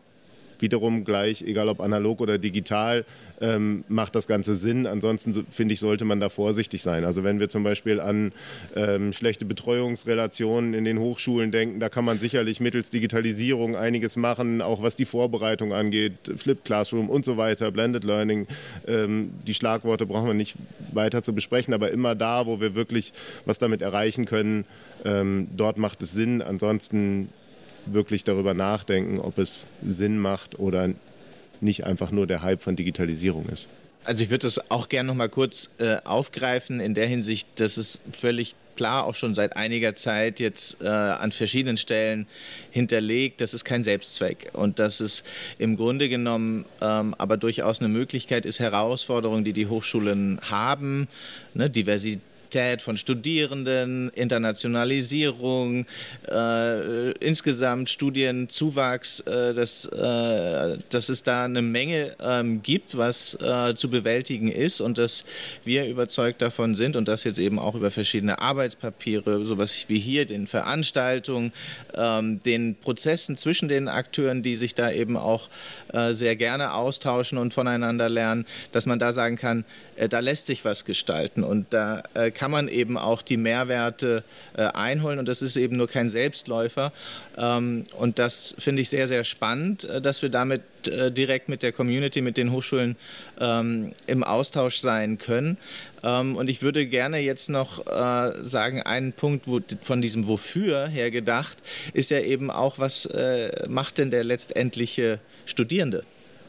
wiederum gleich, egal ob analog oder digital, ähm, macht das Ganze Sinn. Ansonsten finde ich, sollte man da vorsichtig sein. Also wenn wir zum Beispiel an ähm, schlechte Betreuungsrelationen in den Hochschulen denken, da kann man sicherlich mittels Digitalisierung einiges machen, auch was die Vorbereitung angeht, Flip Classroom und so weiter, Blended Learning. Ähm, die Schlagworte brauchen wir nicht weiter zu besprechen, aber immer da, wo wir wirklich was damit erreichen können, ähm, dort macht es Sinn. Ansonsten wirklich darüber nachdenken, ob es Sinn macht oder nicht einfach nur der Hype von Digitalisierung ist. Also ich würde das auch gerne noch mal kurz äh, aufgreifen in der Hinsicht, dass es völlig klar auch schon seit einiger Zeit jetzt äh, an verschiedenen Stellen hinterlegt, das ist kein Selbstzweck und dass es im Grunde genommen ähm, aber durchaus eine Möglichkeit ist, Herausforderungen, die die Hochschulen haben, ne, Diversität, Mobilität von Studierenden, Internationalisierung, äh, insgesamt Studienzuwachs, äh, dass, äh, dass es da eine Menge ähm, gibt, was äh, zu bewältigen ist und dass wir überzeugt davon sind und das jetzt eben auch über verschiedene Arbeitspapiere, sowas wie hier, den Veranstaltungen, ähm, den Prozessen zwischen den Akteuren, die sich da eben auch äh, sehr gerne austauschen und voneinander lernen, dass man da sagen kann, da lässt sich was gestalten und da kann man eben auch die Mehrwerte äh, einholen und das ist eben nur kein Selbstläufer. Ähm, und das finde ich sehr, sehr spannend, äh, dass wir damit äh, direkt mit der Community, mit den Hochschulen ähm, im Austausch sein können. Ähm, und ich würde gerne jetzt noch äh, sagen, einen Punkt von diesem Wofür her gedacht, ist ja eben auch, was äh, macht denn der letztendliche Studierende?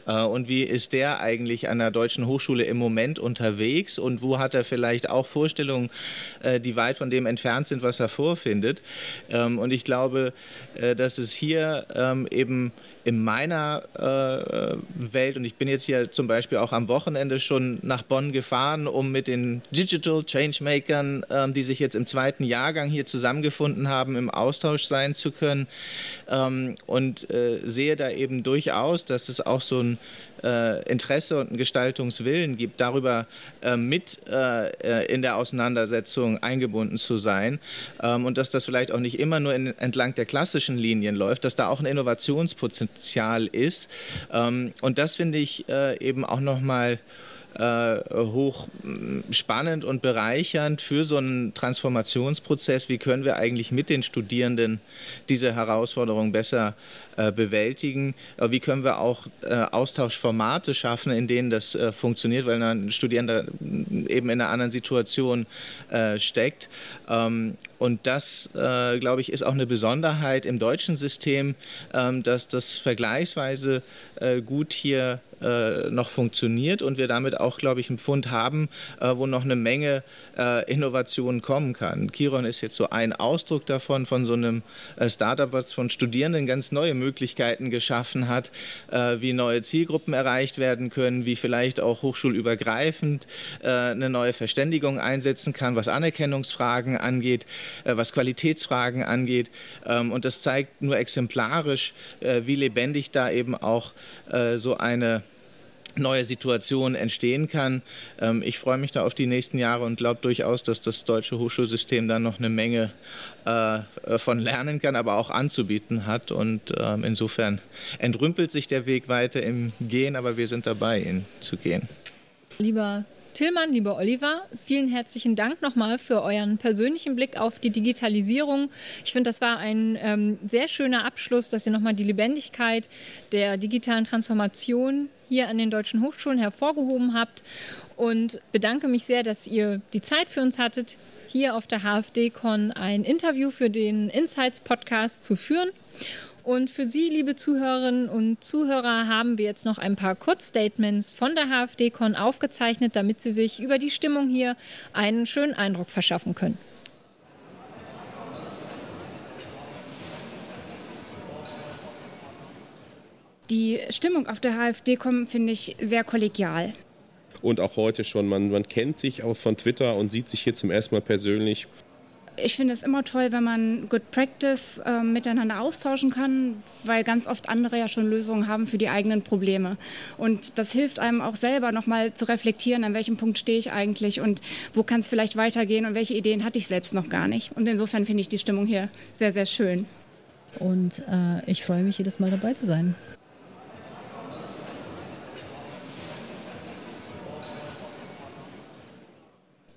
Äh, und wie ist der eigentlich an der deutschen Hochschule im Moment unterwegs und wo hat er vielleicht auch Vorstellungen, äh, die weit von dem entfernt sind, was er vorfindet. Ähm, und ich glaube, äh, dass es hier ähm, eben in meiner äh, Welt, und ich bin jetzt hier zum Beispiel auch am Wochenende schon nach Bonn gefahren, um mit den Digital Changemakern, äh, die sich jetzt im zweiten Jahrgang hier zusammengefunden haben, im Austausch sein zu können. Ähm, und äh, sehe da eben durchaus, dass es auch so ein äh, Interesse und einen Gestaltungswillen gibt, darüber äh, mit äh, in der Auseinandersetzung eingebunden zu sein ähm, und dass das vielleicht auch nicht immer nur in, entlang der klassischen Linien läuft, dass da auch ein Innovationspotenzial ist. Ähm, und das finde ich äh, eben auch nochmal äh, hoch spannend und bereichernd für so einen Transformationsprozess. Wie können wir eigentlich mit den Studierenden diese Herausforderung besser äh, bewältigen? Wie können wir auch äh, Austauschformate schaffen, in denen das äh, funktioniert, weil ein Studierender eben in einer anderen Situation steckt? Ähm, und das, äh, glaube ich, ist auch eine Besonderheit im deutschen System, ähm, dass das vergleichsweise äh, gut hier äh, noch funktioniert und wir damit auch, glaube ich, einen Fund haben, wo noch eine Menge Innovationen kommen kann. Kiron ist jetzt so ein Ausdruck davon, von so einem Startup, was von Studierenden ganz neue Möglichkeiten geschaffen hat, äh, wie neue Zielgruppen erreicht werden können, wie vielleicht auch hochschulübergreifend äh, eine neue Verständigung einsetzen kann, was Anerkennungsfragen angeht, was Qualitätsfragen angeht. Ähm, und das zeigt nur exemplarisch, wie lebendig da eben auch so eine neue Situation entstehen kann. Ähm, ich freue mich da auf die nächsten Jahre und glaube durchaus, dass das deutsche Hochschulsystem da noch eine Menge äh, von lernen kann, aber auch anzubieten hat. Und ähm, insofern entrümpelt sich der Weg weiter im Gehen, aber wir sind dabei, ihn zu gehen. Lieber Tillmann, lieber Oliver, vielen herzlichen Dank nochmal für euren persönlichen Blick auf die Digitalisierung. Ich finde, das war ein ähm, sehr schöner Abschluss, dass ihr nochmal die Lebendigkeit der digitalen Transformation hier an den deutschen Hochschulen hervorgehoben habt und bedanke mich sehr, dass ihr die Zeit für uns hattet, hier auf der HFD-Con ein Interview für den Insights-Podcast zu führen. Und für Sie, liebe Zuhörerinnen und Zuhörer, haben wir jetzt noch ein paar Kurzstatements von der HFD-Con aufgezeichnet, damit Sie sich über die Stimmung hier einen schönen Eindruck verschaffen können. Die Stimmung auf der HFD-Com finde ich sehr kollegial. Und auch heute schon, man, man kennt sich auch von Twitter und sieht sich hier zum ersten Mal persönlich. Ich finde es immer toll, wenn man Good Practice äh, miteinander austauschen kann, weil ganz oft andere ja schon Lösungen haben für die eigenen Probleme. Und das hilft einem auch selber nochmal zu reflektieren, an welchem Punkt stehe ich eigentlich und wo kann es vielleicht weitergehen und welche Ideen hatte ich selbst noch gar nicht. Und insofern finde ich die Stimmung hier sehr, sehr schön. Und äh, ich freue mich jedes Mal dabei zu sein.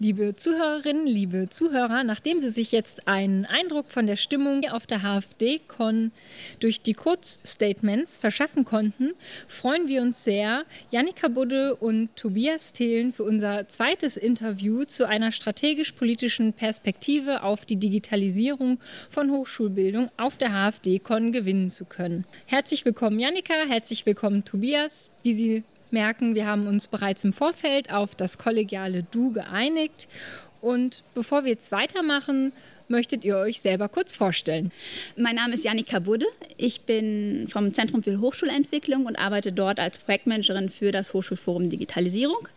Liebe Zuhörerinnen, liebe Zuhörer, nachdem Sie sich jetzt einen Eindruck von der Stimmung auf der HFD-Con durch die Kurzstatements verschaffen konnten, freuen wir uns sehr, Janika Budde und Tobias Thelen für unser zweites Interview zu einer strategisch-politischen Perspektive auf die Digitalisierung von Hochschulbildung auf der HFD-Con gewinnen zu können. Herzlich willkommen, Janika, herzlich willkommen, Tobias. Wie Sie merken, wir haben uns bereits im Vorfeld auf das kollegiale Du geeinigt. Und bevor wir jetzt weitermachen, möchtet ihr euch selber kurz vorstellen? Mein Name ist Janika Budde. Ich bin vom Zentrum für Hochschulentwicklung und arbeite dort als Projektmanagerin für das Hochschulforum Digitalisierung.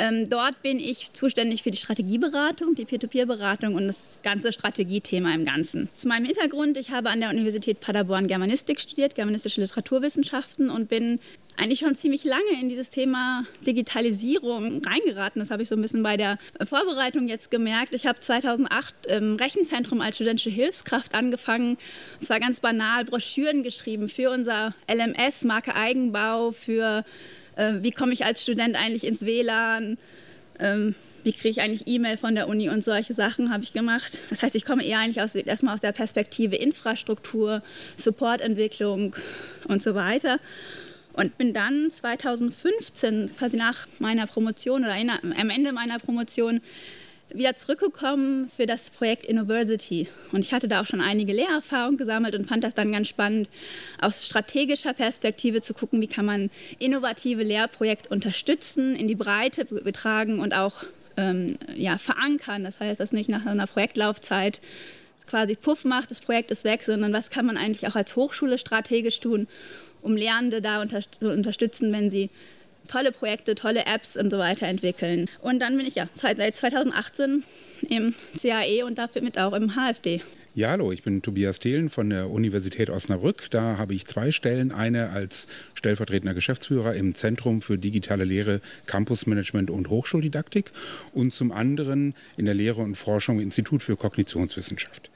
Ähm, dort bin ich zuständig für die Strategieberatung, die Peer-to-Peer-Beratung und das ganze Strategiethema im Ganzen. Zu meinem Hintergrund, ich habe an der Universität Paderborn Germanistik studiert, germanistische Literaturwissenschaften und bin eigentlich schon ziemlich lange in dieses Thema Digitalisierung reingeraten. Das habe ich so ein bisschen bei der Vorbereitung jetzt gemerkt. Ich habe 2008 im Rechenzentrum als studentische Hilfskraft angefangen. Und zwar ganz banal Broschüren geschrieben für unser LMS, Marke Eigenbau, für äh, wie komme ich als Student eigentlich ins WLAN. Ähm, wie kriege ich eigentlich E-Mail von der Uni und solche Sachen habe ich gemacht. Das heißt, ich komme eher eigentlich aus, erstmal aus der Perspektive Infrastruktur, Supportentwicklung und so weiter. Und bin dann 2015, quasi nach meiner Promotion oder am Ende meiner Promotion, wieder zurückgekommen für das Projekt University. Und ich hatte da auch schon einige Lehrerfahrungen gesammelt und fand das dann ganz spannend, aus strategischer Perspektive zu gucken, wie kann man innovative Lehrprojekte unterstützen, in die Breite betragen und auch ähm, ja, verankern. Das heißt, dass nicht nach einer Projektlaufzeit quasi Puff macht, das Projekt ist weg, sondern was kann man eigentlich auch als Hochschule strategisch tun, um Lernende da unter zu unterstützen, wenn sie tolle Projekte, tolle Apps und so weiter entwickeln. Und dann bin ich ja seit 2018 im CAE und dafür mit auch im HFD. Ja, hallo, ich bin Tobias Thelen von der Universität Osnabrück. Da habe ich zwei Stellen. Eine als stellvertretender Geschäftsführer im Zentrum für digitale Lehre, Campusmanagement und Hochschuldidaktik und zum anderen in der Lehre und Forschung im Institut für Kognitionswissenschaft.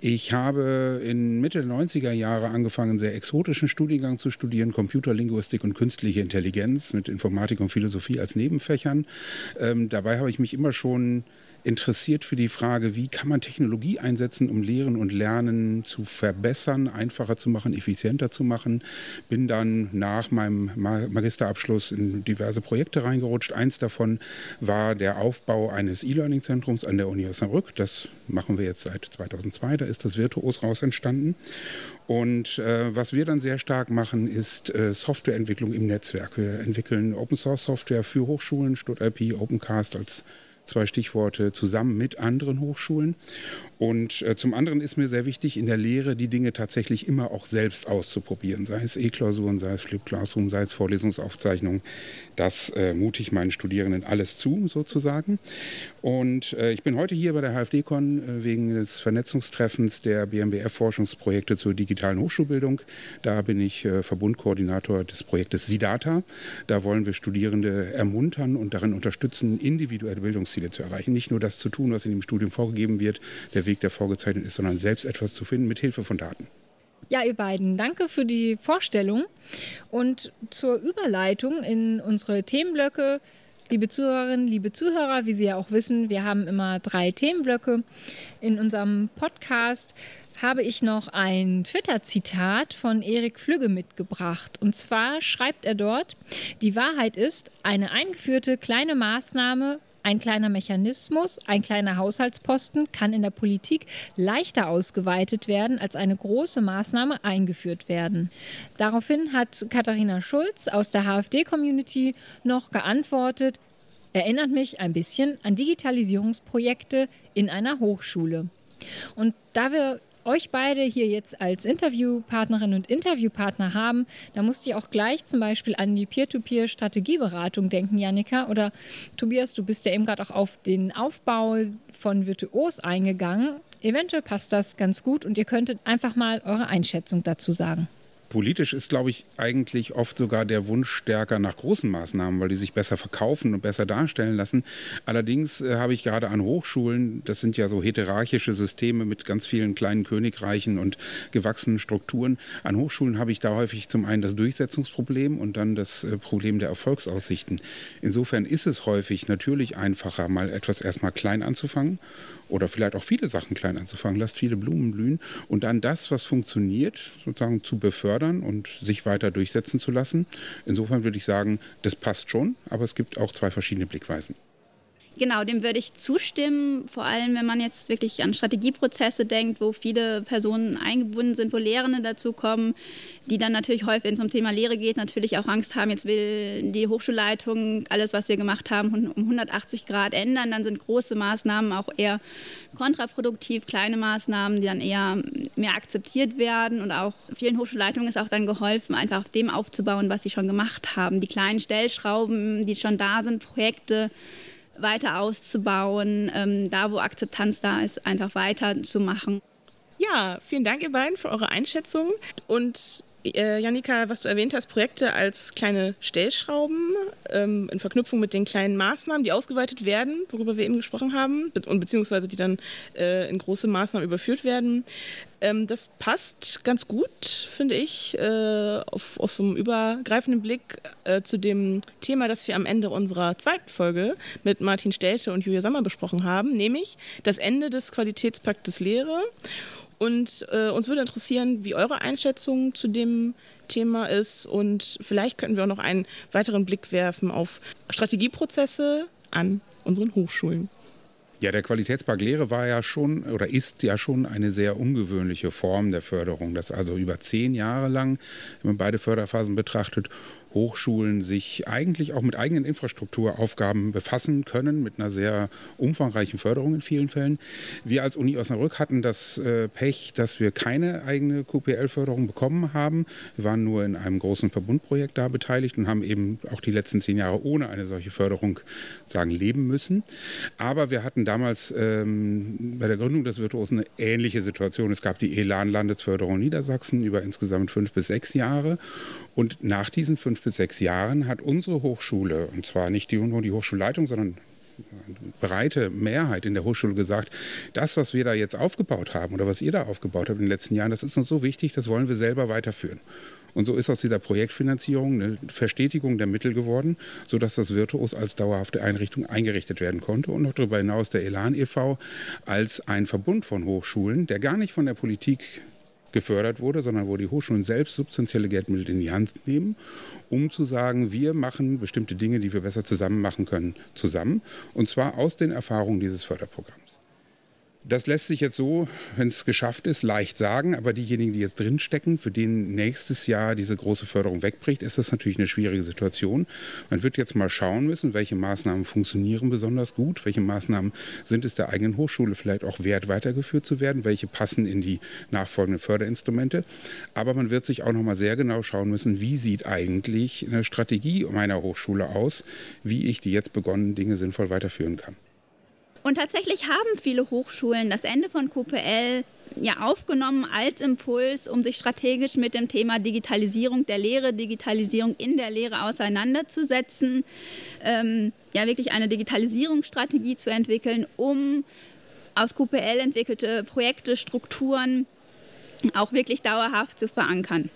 Ich habe in Mitte der 90er Jahre angefangen, einen sehr exotischen Studiengang zu studieren, Computerlinguistik und künstliche Intelligenz mit Informatik und Philosophie als Nebenfächern. Ähm, dabei habe ich mich immer schon interessiert für die Frage, wie kann man Technologie einsetzen, um Lehren und Lernen zu verbessern, einfacher zu machen, effizienter zu machen. Bin dann nach meinem Magisterabschluss in diverse Projekte reingerutscht. Eins davon war der Aufbau eines E-Learning-Zentrums an der Uni Osnabrück. Das machen wir jetzt seit 2002. Da ist das Virtuos raus entstanden. Und äh, was wir dann sehr stark machen, ist äh, Softwareentwicklung im Netzwerk. Wir entwickeln Open Source Software für Hochschulen, StudIP, Opencast als zwei Stichworte zusammen mit anderen Hochschulen. Und äh, zum anderen ist mir sehr wichtig, in der Lehre die Dinge tatsächlich immer auch selbst auszuprobieren, sei es E-Klausuren, sei es Flip Classroom, sei es Vorlesungsaufzeichnungen. Das äh, ich meinen Studierenden alles zu, sozusagen. Und äh, ich bin heute hier bei der HFD-Con äh, wegen des Vernetzungstreffens der BMBF-Forschungsprojekte zur digitalen Hochschulbildung. Da bin ich äh, Verbundkoordinator des Projektes SIDATA. Da wollen wir Studierende ermuntern und darin unterstützen, individuelle Bildungsziele zu erreichen. Nicht nur das zu tun, was in dem Studium vorgegeben wird, der Weg, der vorgezeichnet ist, sondern selbst etwas zu finden mit Hilfe von Daten. Ja, ihr beiden, danke für die Vorstellung. Und zur Überleitung in unsere Themenblöcke. Liebe Zuhörerinnen, liebe Zuhörer, wie Sie ja auch wissen, wir haben immer drei Themenblöcke. In unserem Podcast habe ich noch ein Twitter-Zitat von Erik Flügge mitgebracht. Und zwar schreibt er dort, die Wahrheit ist, eine eingeführte kleine Maßnahme ein kleiner Mechanismus, ein kleiner Haushaltsposten kann in der Politik leichter ausgeweitet werden, als eine große Maßnahme eingeführt werden. Daraufhin hat Katharina Schulz aus der HFD-Community noch geantwortet, erinnert mich ein bisschen an Digitalisierungsprojekte in einer Hochschule. Und da wir euch beide hier jetzt als Interviewpartnerin und Interviewpartner haben, da musste ich auch gleich zum Beispiel an die Peer-to-Peer-Strategieberatung denken, Janika. Oder Tobias, du bist ja eben gerade auch auf den Aufbau von Virtuos eingegangen. Eventuell passt das ganz gut und ihr könntet einfach mal eure Einschätzung dazu sagen. Politisch ist, glaube ich, eigentlich oft sogar der Wunsch stärker nach großen Maßnahmen, weil die sich besser verkaufen und besser darstellen lassen. Allerdings äh, habe ich gerade an Hochschulen, das sind ja so heterarchische Systeme mit ganz vielen kleinen Königreichen und gewachsenen Strukturen. An Hochschulen habe ich da häufig zum einen das Durchsetzungsproblem und dann das äh, Problem der Erfolgsaussichten. Insofern ist es häufig natürlich einfacher, mal etwas erstmal klein anzufangen oder vielleicht auch viele Sachen klein anzufangen. Lasst viele Blumen blühen und dann das, was funktioniert, sozusagen zu befördern und sich weiter durchsetzen zu lassen. Insofern würde ich sagen, das passt schon, aber es gibt auch zwei verschiedene Blickweisen. Genau, dem würde ich zustimmen. Vor allem, wenn man jetzt wirklich an Strategieprozesse denkt, wo viele Personen eingebunden sind, wo Lehrende dazu kommen, die dann natürlich häufig, wenn es um Thema Lehre geht, natürlich auch Angst haben, jetzt will die Hochschulleitung alles, was wir gemacht haben, um 180 Grad ändern. Dann sind große Maßnahmen auch eher kontraproduktiv, kleine Maßnahmen, die dann eher mehr akzeptiert werden. Und auch vielen Hochschulleitungen ist auch dann geholfen, einfach auf dem aufzubauen, was sie schon gemacht haben. Die kleinen Stellschrauben, die schon da sind, Projekte, weiter auszubauen, ähm, da wo Akzeptanz da ist, einfach weiterzumachen. Ja, vielen Dank ihr beiden für eure Einschätzung und äh, Janika, was du erwähnt hast, Projekte als kleine Stellschrauben ähm, in Verknüpfung mit den kleinen Maßnahmen, die ausgeweitet werden, worüber wir eben gesprochen haben, und beziehungsweise die dann äh, in große Maßnahmen überführt werden. Ähm, das passt ganz gut, finde ich, äh, auf, aus so einem übergreifenden Blick äh, zu dem Thema, das wir am Ende unserer zweiten Folge mit Martin Stelte und Julia Sommer besprochen haben, nämlich das Ende des Qualitätspaktes Lehre. Und äh, uns würde interessieren, wie eure Einschätzung zu dem Thema ist. Und vielleicht könnten wir auch noch einen weiteren Blick werfen auf Strategieprozesse an unseren Hochschulen. Ja, der Qualitätspakt Lehre war ja schon oder ist ja schon eine sehr ungewöhnliche Form der Förderung, das also über zehn Jahre lang, wenn man beide Förderphasen betrachtet, Hochschulen sich eigentlich auch mit eigenen Infrastrukturaufgaben befassen können, mit einer sehr umfangreichen Förderung in vielen Fällen. Wir als Uni Osnabrück hatten das äh, Pech, dass wir keine eigene QPL-Förderung bekommen haben. Wir waren nur in einem großen Verbundprojekt da beteiligt und haben eben auch die letzten zehn Jahre ohne eine solche Förderung sagen leben müssen. Aber wir hatten damals ähm, bei der Gründung des Virtuosen eine ähnliche Situation. Es gab die Elan-Landesförderung Niedersachsen über insgesamt fünf bis sechs Jahre. Und nach diesen fünf bis sechs Jahren hat unsere Hochschule, und zwar nicht die, nur die Hochschulleitung, sondern eine breite Mehrheit in der Hochschule gesagt, das, was wir da jetzt aufgebaut haben oder was ihr da aufgebaut habt in den letzten Jahren, das ist uns so wichtig, das wollen wir selber weiterführen. Und so ist aus dieser Projektfinanzierung eine Verstetigung der Mittel geworden, sodass das Virtuos als dauerhafte Einrichtung eingerichtet werden konnte und noch darüber hinaus der Elan e.V. als ein Verbund von Hochschulen, der gar nicht von der Politik gefördert wurde, sondern wo die Hochschulen selbst substanzielle Geldmittel in die Hand nehmen, um zu sagen, wir machen bestimmte Dinge, die wir besser zusammen machen können, zusammen. Und zwar aus den Erfahrungen dieses Förderprogramms. Das lässt sich jetzt so, wenn es geschafft ist, leicht sagen, aber diejenigen, die jetzt drinstecken, für denen nächstes Jahr diese große Förderung wegbricht, ist das natürlich eine schwierige Situation. Man wird jetzt mal schauen müssen, welche Maßnahmen funktionieren besonders gut, welche Maßnahmen sind es der eigenen Hochschule vielleicht auch wert, weitergeführt zu werden, welche passen in die nachfolgenden Förderinstrumente. Aber man wird sich auch noch mal sehr genau schauen müssen, wie sieht eigentlich eine Strategie meiner Hochschule aus, wie ich die jetzt begonnenen Dinge sinnvoll weiterführen kann. Und tatsächlich haben viele Hochschulen das Ende von QPL ja aufgenommen als Impuls, um sich strategisch mit dem Thema Digitalisierung der Lehre, Digitalisierung in der Lehre auseinanderzusetzen, ähm, ja wirklich eine Digitalisierungsstrategie zu entwickeln, um aus QPL entwickelte Projekte, Strukturen auch wirklich dauerhaft zu verankern.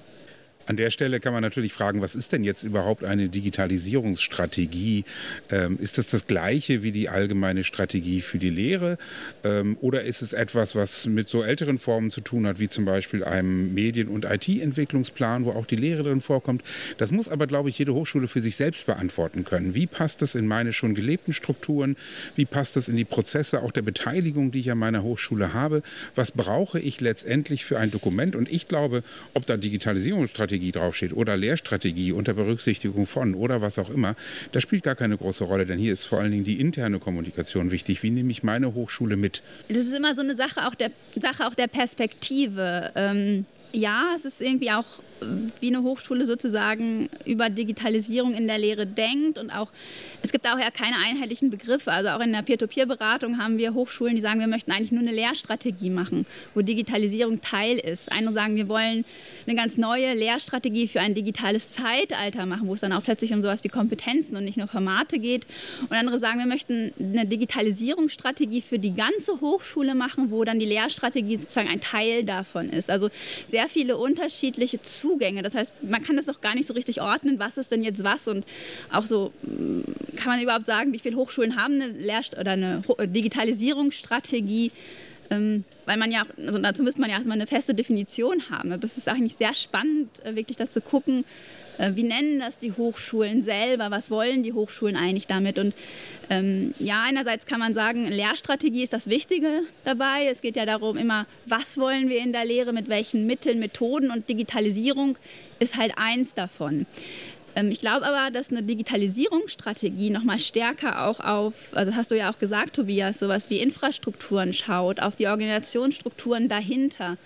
An der Stelle kann man natürlich fragen, was ist denn jetzt überhaupt eine Digitalisierungsstrategie? Ähm, ist das das gleiche wie die allgemeine Strategie für die Lehre? Ähm, oder ist es etwas, was mit so älteren Formen zu tun hat, wie zum Beispiel einem Medien- und IT-Entwicklungsplan, wo auch die Lehre drin vorkommt? Das muss aber, glaube ich, jede Hochschule für sich selbst beantworten können. Wie passt das in meine schon gelebten Strukturen? Wie passt das in die Prozesse auch der Beteiligung, die ich an meiner Hochschule habe? Was brauche ich letztendlich für ein Dokument? Und ich glaube, ob da Digitalisierungsstrategie draufsteht oder Lehrstrategie unter Berücksichtigung von oder was auch immer, das spielt gar keine große Rolle, denn hier ist vor allen Dingen die interne Kommunikation wichtig. Wie nehme ich meine Hochschule mit? Das ist immer so eine Sache auch der, Sache auch der Perspektive. Ähm ja, es ist irgendwie auch wie eine Hochschule sozusagen über Digitalisierung in der Lehre denkt und auch, es gibt auch ja keine einheitlichen Begriffe. Also auch in der Peer-to-Peer-Beratung haben wir Hochschulen, die sagen, wir möchten eigentlich nur eine Lehrstrategie machen, wo Digitalisierung Teil ist. Andere sagen, wir wollen eine ganz neue Lehrstrategie für ein digitales Zeitalter machen, wo es dann auch plötzlich um sowas wie Kompetenzen und nicht nur Formate geht. Und andere sagen, wir möchten eine Digitalisierungsstrategie für die ganze Hochschule machen, wo dann die Lehrstrategie sozusagen ein Teil davon ist. Also sehr viele unterschiedliche Zugänge. Das heißt, man kann das auch gar nicht so richtig ordnen, was ist denn jetzt was und auch so mm, kann man überhaupt sagen, wie viele Hochschulen haben eine Lehr oder eine äh, Digitalisierungsstrategie. Ähm, weil man ja, also dazu müsste man ja erstmal eine feste Definition haben. Das ist eigentlich sehr spannend, äh, wirklich dazu gucken, wie nennen das die Hochschulen selber, was wollen die Hochschulen eigentlich damit. Und ähm, ja, einerseits kann man sagen, Lehrstrategie ist das Wichtige dabei. Es geht ja darum immer, was wollen wir in der Lehre, mit welchen Mitteln, Methoden und Digitalisierung ist halt eins davon. Ähm, ich glaube aber, dass eine Digitalisierungsstrategie noch mal stärker auch auf, also hast du ja auch gesagt, Tobias, sowas wie Infrastrukturen schaut, auf die Organisationsstrukturen dahinter.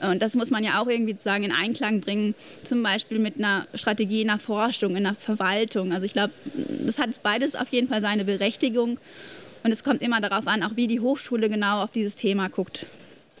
Und das muss man ja auch irgendwie sozusagen in Einklang bringen, zum Beispiel mit einer Strategie in der Forschung, in der Verwaltung. Also ich glaube, das hat beides auf jeden Fall seine Berechtigung. Und es kommt immer darauf an, auch wie die Hochschule genau auf dieses Thema guckt.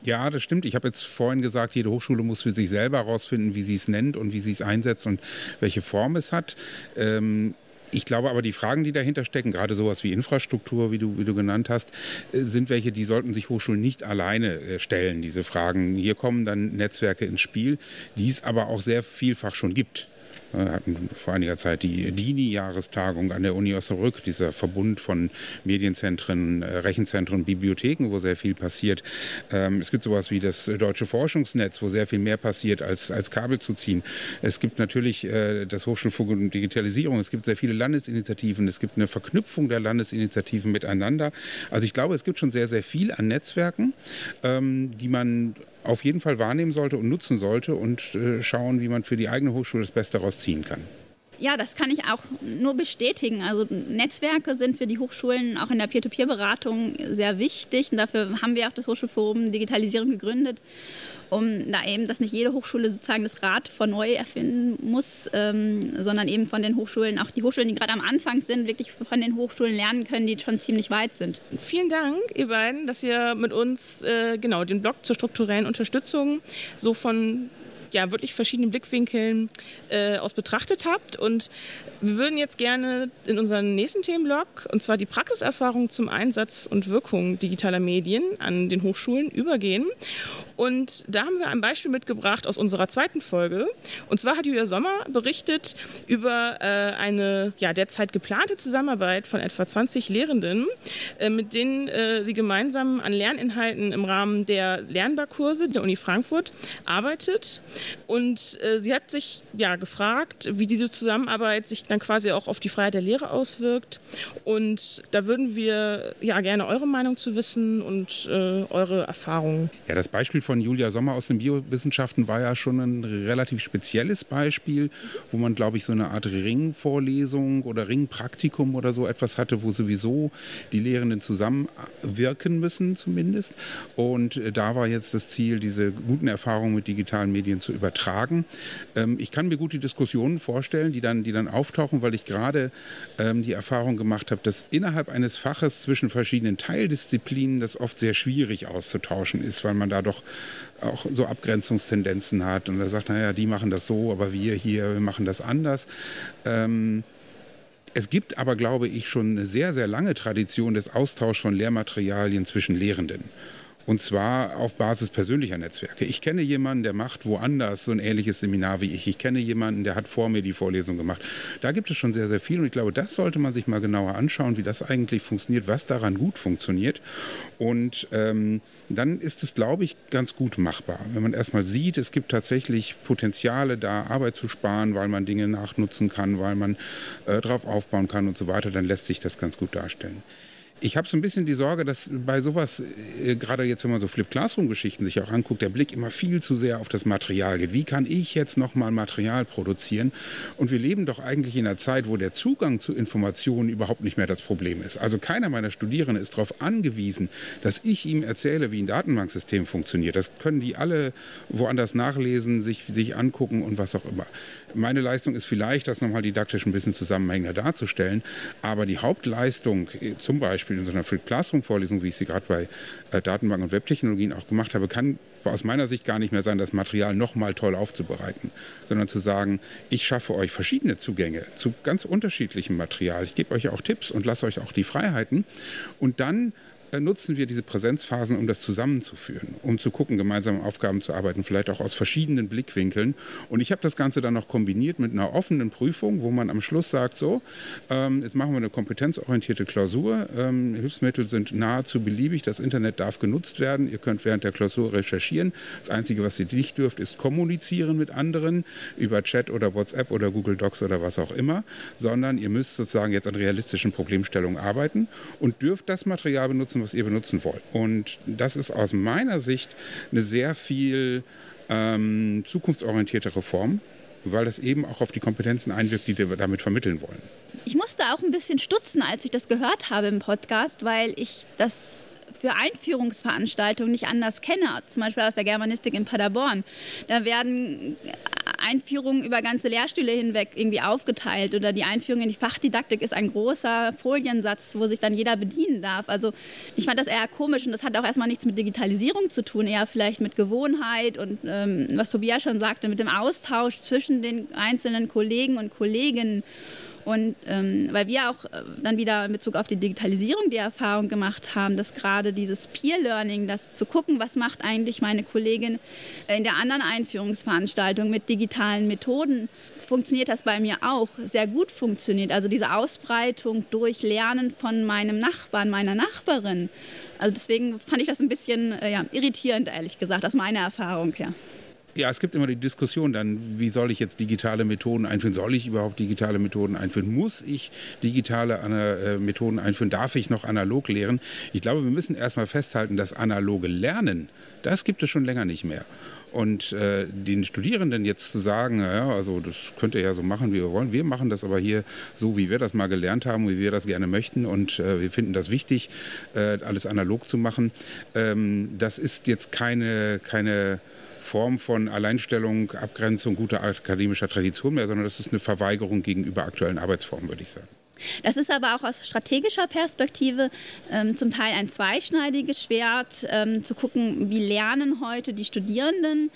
Ja, das stimmt. Ich habe jetzt vorhin gesagt, jede Hochschule muss für sich selber herausfinden, wie sie es nennt und wie sie es einsetzt und welche Form es hat. Ähm, ich glaube aber, die Fragen, die dahinter stecken, gerade sowas wie Infrastruktur, wie du, wie du genannt hast, äh, sind welche, die sollten sich Hochschulen nicht alleine äh, stellen, diese Fragen. Hier kommen dann Netzwerke ins Spiel, die es aber auch sehr vielfach schon gibt. Hatten vor einiger Zeit die DINI-Jahrestagung an der Uni Osnabrück, dieser Verbund von Medienzentren, äh, Rechenzentren, Bibliotheken, wo sehr viel passiert. Ähm, es gibt sowas wie das Deutsche Forschungsnetz, wo sehr viel mehr passiert, als, als Kabel zu ziehen. Es gibt natürlich äh, das Hochschulfunk und Digitalisierung. Es gibt sehr viele Landesinitiativen. Es gibt eine Verknüpfung der Landesinitiativen miteinander. Also ich glaube, es gibt schon sehr, sehr viel an Netzwerken, ähm, die man auf jeden Fall wahrnehmen sollte und nutzen sollte und äh, schauen, wie man für die eigene Hochschule das Beste daraus ziehen kann. Ja, das kann ich auch nur bestätigen. Also Netzwerke sind für die Hochschulen auch in der Peer-to-Peer-Beratung sehr wichtig. Und dafür haben wir auch das Hochschulforum Digitalisierung gegründet um da eben, dass nicht jede Hochschule sozusagen das Rad von neu erfinden muss, ähm, sondern eben von den Hochschulen, auch die Hochschulen, die gerade am Anfang sind, wirklich von den Hochschulen lernen können, die schon ziemlich weit sind. Vielen Dank, ihr beiden, dass ihr mit uns äh, genau den Blog zur strukturellen Unterstützung so von ja, wirklich verschiedenen Blickwinkeln äh, aus betrachtet habt. Und wir würden jetzt gerne in unseren nächsten Themenblock, und zwar die Praxiserfahrung zum Einsatz und Wirkung digitaler Medien an den Hochschulen, übergehen. Und da haben wir ein Beispiel mitgebracht aus unserer zweiten Folge. Und zwar hat Julia Sommer berichtet über äh, eine ja, derzeit geplante Zusammenarbeit von etwa 20 Lehrenden, äh, mit denen äh, sie gemeinsam an Lerninhalten im Rahmen der Lernbarkurse der Uni Frankfurt arbeitet. Und äh, sie hat sich ja gefragt, wie diese Zusammenarbeit sich dann quasi auch auf die Freiheit der Lehre auswirkt. Und da würden wir ja gerne eure Meinung zu wissen und äh, eure Erfahrungen. Ja, das Beispiel von Julia Sommer aus den Biowissenschaften war ja schon ein relativ spezielles Beispiel, wo man, glaube ich, so eine Art Ringvorlesung oder Ringpraktikum oder so etwas hatte, wo sowieso die Lehrenden zusammenwirken müssen zumindest. Und äh, da war jetzt das Ziel, diese guten Erfahrungen mit digitalen Medien zu übertragen. Ähm, ich kann mir gut die Diskussionen vorstellen, die dann, die dann auftauchen, weil ich gerade ähm, die Erfahrung gemacht habe, dass innerhalb eines Faches zwischen verschiedenen Teildisziplinen das oft sehr schwierig auszutauschen ist, weil man da doch auch so Abgrenzungstendenzen hat und er sagt, naja, die machen das so, aber wir hier, wir machen das anders. Ähm, es gibt aber, glaube ich, schon eine sehr, sehr lange Tradition des Austauschs von Lehrmaterialien zwischen Lehrenden. Und zwar auf Basis persönlicher Netzwerke. Ich kenne jemanden, der macht woanders so ein ähnliches Seminar wie ich. Ich kenne jemanden, der hat vor mir die Vorlesung gemacht. Da gibt es schon sehr, sehr viel. Und ich glaube, das sollte man sich mal genauer anschauen, wie das eigentlich funktioniert, was daran gut funktioniert. Und ähm, dann ist es, glaube ich, ganz gut machbar. Wenn man erstmal sieht, es gibt tatsächlich Potenziale da, Arbeit zu sparen, weil man Dinge nachnutzen kann, weil man äh, darauf aufbauen kann und so weiter, dann lässt sich das ganz gut darstellen. Ich habe so ein bisschen die Sorge, dass bei sowas, äh, gerade jetzt, wenn man so Flip-Classroom-Geschichten sich auch anguckt, der Blick immer viel zu sehr auf das Material geht. Wie kann ich jetzt nochmal Material produzieren? Und wir leben doch eigentlich in einer Zeit, wo der Zugang zu Informationen überhaupt nicht mehr das Problem ist. Also keiner meiner Studierenden ist darauf angewiesen, dass ich ihm erzähle, wie ein Datenbanksystem funktioniert. Das können die alle woanders nachlesen, sich, sich angucken und was auch immer. Meine Leistung ist vielleicht, das nochmal didaktisch ein bisschen zusammenhängender darzustellen. Aber die Hauptleistung, äh, zum Beispiel in so einer Free Classroom-Vorlesung, wie ich sie gerade bei äh, Datenbank- und Webtechnologien auch gemacht habe, kann aus meiner Sicht gar nicht mehr sein, das Material nochmal toll aufzubereiten, sondern zu sagen, ich schaffe euch verschiedene Zugänge zu ganz unterschiedlichem Material. Ich gebe euch auch Tipps und lasse euch auch die Freiheiten. Und dann nutzen wir diese Präsenzphasen, um das zusammenzuführen, um zu gucken, gemeinsam Aufgaben zu arbeiten, vielleicht auch aus verschiedenen Blickwinkeln. Und ich habe das Ganze dann noch kombiniert mit einer offenen Prüfung, wo man am Schluss sagt, so, ähm, jetzt machen wir eine kompetenzorientierte Klausur. Ähm, Hilfsmittel sind nahezu beliebig, das Internet darf genutzt werden. Ihr könnt während der Klausur recherchieren. Das Einzige, was ihr nicht dürft, ist kommunizieren mit anderen über Chat oder WhatsApp oder Google Docs oder was auch immer, sondern ihr müsst sozusagen jetzt an realistischen Problemstellungen arbeiten und dürft das Material benutzen, was ihr benutzen wollt. Und das ist aus meiner Sicht eine sehr viel ähm, zukunftsorientierte Reform, weil das eben auch auf die Kompetenzen einwirkt, die wir damit vermitteln wollen. Ich musste auch ein bisschen stutzen, als ich das gehört habe im Podcast, weil ich das für Einführungsveranstaltungen nicht anders kenne, zum Beispiel aus der Germanistik in Paderborn. Da werden Einführungen über ganze Lehrstühle hinweg irgendwie aufgeteilt oder die Einführung in die Fachdidaktik ist ein großer Foliensatz, wo sich dann jeder bedienen darf. Also ich fand das eher komisch und das hat auch erstmal nichts mit Digitalisierung zu tun, eher vielleicht mit Gewohnheit und ähm, was Tobias schon sagte, mit dem Austausch zwischen den einzelnen Kollegen und Kolleginnen. Und ähm, weil wir auch äh, dann wieder in Bezug auf die Digitalisierung die Erfahrung gemacht haben, dass gerade dieses Peer-Learning, das zu gucken, was macht eigentlich meine Kollegin in der anderen Einführungsveranstaltung mit digitalen Methoden, funktioniert das bei mir auch sehr gut funktioniert. Also diese Ausbreitung durch Lernen von meinem Nachbarn, meiner Nachbarin. Also deswegen fand ich das ein bisschen äh, ja, irritierend, ehrlich gesagt, aus meiner Erfahrung her. Ja, es gibt immer die Diskussion dann, wie soll ich jetzt digitale Methoden einführen? Soll ich überhaupt digitale Methoden einführen? Muss ich digitale äh, Methoden einführen? Darf ich noch analog lehren? Ich glaube, wir müssen erstmal festhalten, dass analoge Lernen, das gibt es schon länger nicht mehr. Und äh, den Studierenden jetzt zu sagen, ja, also das könnt ihr ja so machen, wie wir wollen. Wir machen das aber hier so, wie wir das mal gelernt haben, wie wir das gerne möchten. Und äh, wir finden das wichtig, äh, alles analog zu machen. Ähm, das ist jetzt keine, keine Form von Alleinstellung, Abgrenzung guter akademischer Tradition mehr, sondern das ist eine Verweigerung gegenüber aktuellen Arbeitsformen, würde ich sagen. Das ist aber auch aus strategischer Perspektive ähm, zum Teil ein zweischneidiges Schwert, ähm, zu gucken, wie lernen heute die Studierenden.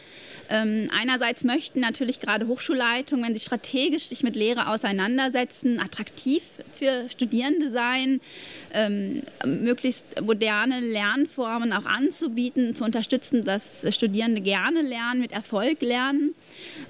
Ähm, einerseits möchten natürlich gerade Hochschulleitungen, wenn sie strategisch sich mit Lehre auseinandersetzen, attraktiv für Studierende sein, ähm, möglichst moderne Lernformen auch anzubieten, zu unterstützen, dass Studierende gerne lernen, mit Erfolg lernen.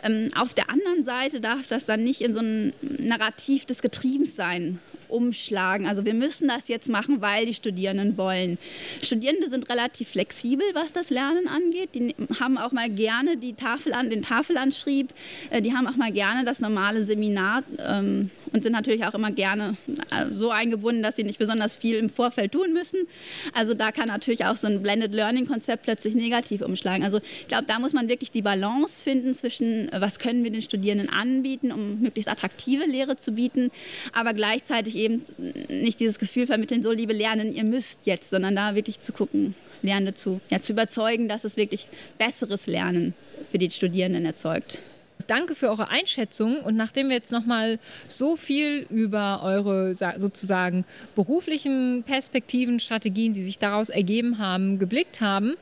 Ähm, auf der anderen Seite darf das dann nicht in so ein Narrativ des Getriebenssein umschlagen. Also wir müssen das jetzt machen, weil die Studierenden wollen. Studierende sind relativ flexibel, was das Lernen angeht. Die haben auch mal gerne die Tafel an, den Tafelanschrieb. Äh, die haben auch mal gerne das normale Seminar ähm, und sind natürlich auch immer gerne äh, so eingebunden, dass sie nicht besonders viel im Vorfeld tun müssen. Also da kann natürlich auch so ein Blended Learning Konzept plötzlich negativ umschlagen. Also ich glaube, da muss man wirklich die Balance finden zwischen, äh, was können wir den Studierenden anbieten, um möglichst attraktive Lehre zu bieten, aber gleichzeitig eben nicht dieses Gefühl vermitteln, so liebe Lernen, ihr müsst jetzt, sondern da wirklich zu gucken, Lernende zu, ja, zu überzeugen, dass es wirklich besseres Lernen für die Studierenden erzeugt. Danke für eure Einschätzung. Und nachdem wir jetzt nochmal so viel über eure sozusagen beruflichen Perspektiven, Strategien, die sich daraus ergeben haben, geblickt haben,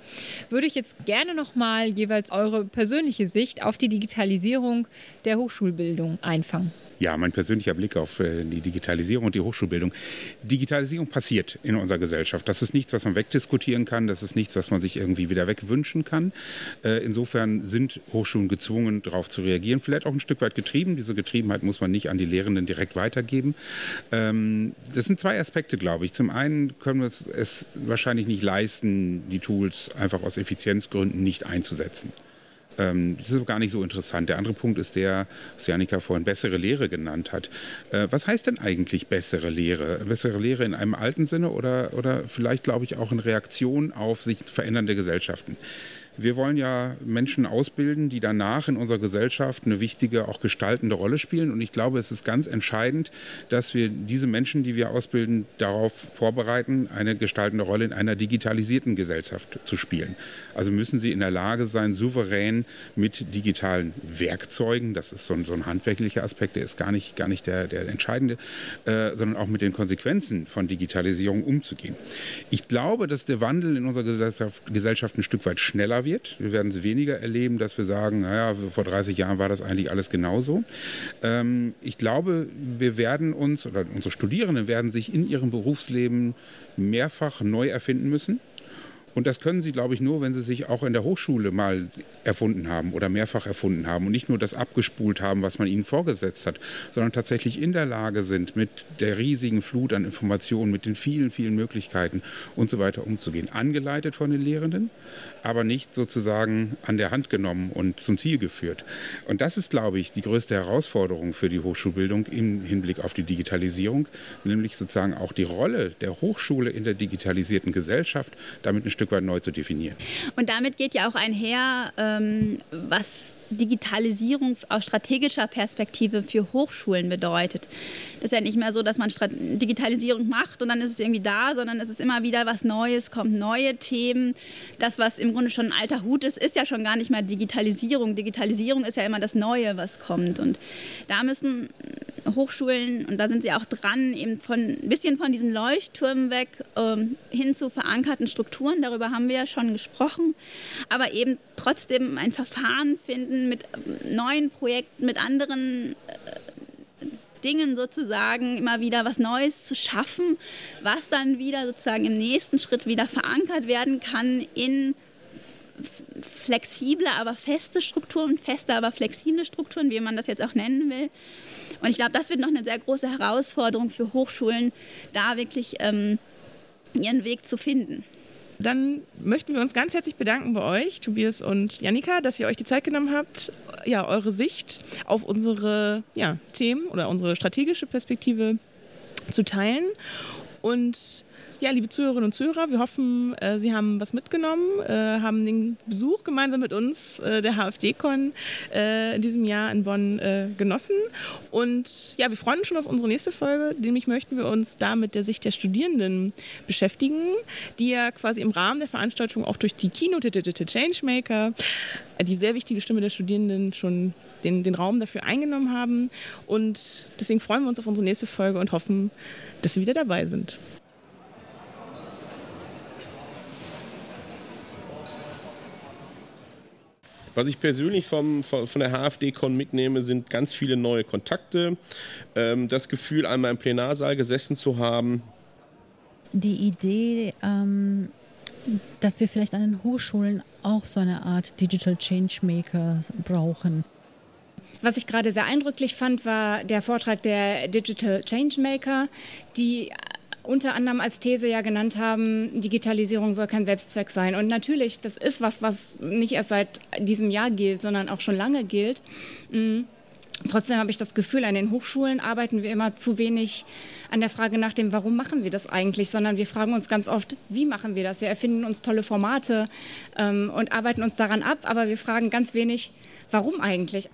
würde ich jetzt gerne nochmal jeweils eure persönliche Sicht auf die Digitalisierung der Hochschulbildung einfangen. Ja, mein persönlicher Blick auf äh, die Digitalisierung und die Hochschulbildung. Digitalisierung passiert in unserer Gesellschaft. Das ist nichts, was man wegdiskutieren kann. Das ist nichts, was man sich irgendwie wieder wegwünschen kann. Äh, insofern sind Hochschulen gezwungen, darauf zu reagieren. Vielleicht auch ein Stück weit getrieben. Diese Getriebenheit muss man nicht an die Lehrenden direkt weitergeben. Ähm, das sind zwei Aspekte, glaube ich. Zum einen können wir es wahrscheinlich nicht leisten, die Tools einfach aus Effizienzgründen nicht einzusetzen. Ähm, das ist gar nicht so interessant. Der andere Punkt ist der, was Janika vorhin bessere Lehre genannt hat. Äh, was heißt denn eigentlich bessere Lehre? Bessere Lehre in einem alten Sinne oder, oder vielleicht, glaube ich, auch in Reaktion auf sich verändernde Gesellschaften? Wir wollen ja Menschen ausbilden, die danach in unserer Gesellschaft eine wichtige, auch gestaltende Rolle spielen. Und ich glaube, es ist ganz entscheidend, dass wir diese Menschen, die wir ausbilden, darauf vorbereiten, eine gestaltende Rolle in einer digitalisierten Gesellschaft zu spielen. Also müssen sie in der Lage sein, souverän mit digitalen Werkzeugen, das ist so ein, so ein handwerklicher Aspekt, der ist gar nicht, gar nicht der, der entscheidende, äh, sondern auch mit den Konsequenzen von Digitalisierung umzugehen. Ich glaube, dass der Wandel in unserer Gesellschaft, Gesellschaft ein Stück weit schneller wird. Wir werden es weniger erleben, dass wir sagen, naja, vor 30 Jahren war das eigentlich alles genauso. Ähm, ich glaube, wir werden uns oder unsere Studierenden werden sich in ihrem Berufsleben mehrfach neu erfinden müssen. Und das können sie, glaube ich, nur, wenn sie sich auch in der Hochschule mal erfunden haben oder mehrfach erfunden haben und nicht nur das abgespult haben, was man ihnen vorgesetzt hat, sondern tatsächlich in der Lage sind, mit der riesigen Flut an Informationen, mit den vielen, vielen Möglichkeiten und so weiter umzugehen. Angeleitet von den Lehrenden, aber nicht sozusagen an der Hand genommen und zum Ziel geführt. Und das ist, glaube ich, die größte Herausforderung für die Hochschulbildung im Hinblick auf die Digitalisierung, nämlich sozusagen auch die Rolle der Hochschule in der digitalisierten Gesellschaft damit ein Stück weit neu zu definieren. Und damit geht ja auch einher, ähm, was Digitalisierung aus strategischer Perspektive für Hochschulen bedeutet. Das ist ja nicht mehr so, dass man Digitalisierung macht und dann ist es irgendwie da, sondern es ist immer wieder was Neues, kommt neue Themen. Das, was im Grunde schon ein alter Hut ist, ist ja schon gar nicht mehr Digitalisierung. Digitalisierung ist ja immer das Neue, was kommt. Und da müssen Hochschulen, und da sind sie auch dran, eben von ein bisschen von diesen Leuchttürmen weg ähm, hin zu verankerten Strukturen. Darüber haben wir ja schon gesprochen. Aber eben trotzdem ein Verfahren finden mit ähm, neuen Projekten, mit anderen äh, Dingen sozusagen immer wieder was Neues zu schaffen, was dann wieder sozusagen im nächsten Schritt wieder verankert werden kann in flexible, aber feste Strukturen, feste, aber flexible Strukturen, wie man das jetzt auch nennen will. Und ich glaube, das wird noch eine sehr große Herausforderung für Hochschulen, da wirklich ähm, ihren Weg zu finden. Dann möchten wir uns ganz herzlich bedanken bei euch, Tobias und Janika, dass ihr euch die Zeit genommen habt, ja, eure Sicht auf unsere ja, Themen oder unsere strategische Perspektive zu teilen. Und ja, liebe Zuhörerinnen und Zuhörer, wir hoffen, äh, Sie haben was mitgenommen, äh, haben den Besuch gemeinsam mit uns äh, der HFD-Con äh, in diesem Jahr in Bonn äh, genossen. Und ja, wir freuen uns schon auf unsere nächste Folge. Nämlich möchten wir uns da mit der Sicht der Studierenden beschäftigen, die ja quasi im Rahmen der Veranstaltung auch durch die Keynote Changemaker, äh, die sehr wichtige Stimme der Studierenden, schon den, den Raum dafür eingenommen haben. Und deswegen freuen wir uns auf unsere nächste Folge und hoffen, dass Sie wieder dabei sind. Was ich persönlich vom, von der HFD-Con mitnehme, sind ganz viele neue Kontakte. Ähm, das Gefühl, einmal im Plenarsaal gesessen zu haben. Die Idee, ähm, dass wir vielleicht an den Hochschulen auch so eine Art Digital Changemaker brauchen. Was ich gerade sehr eindrücklich fand, war der Vortrag der Digital Changemaker, die unter anderem als These ja genannt haben, Digitalisierung soll kein Selbstzweck sein. Und natürlich, das ist was, was nicht erst seit diesem Jahr gilt, sondern auch schon lange gilt. Mhm. Trotzdem habe ich das Gefühl, an den Hochschulen arbeiten wir immer zu wenig an der Frage nach dem, warum machen wir das eigentlich, sondern wir fragen uns ganz oft, wie machen wir das? Wir erfinden uns tolle Formate ähm, und arbeiten uns daran ab, aber wir fragen ganz wenig, warum eigentlich?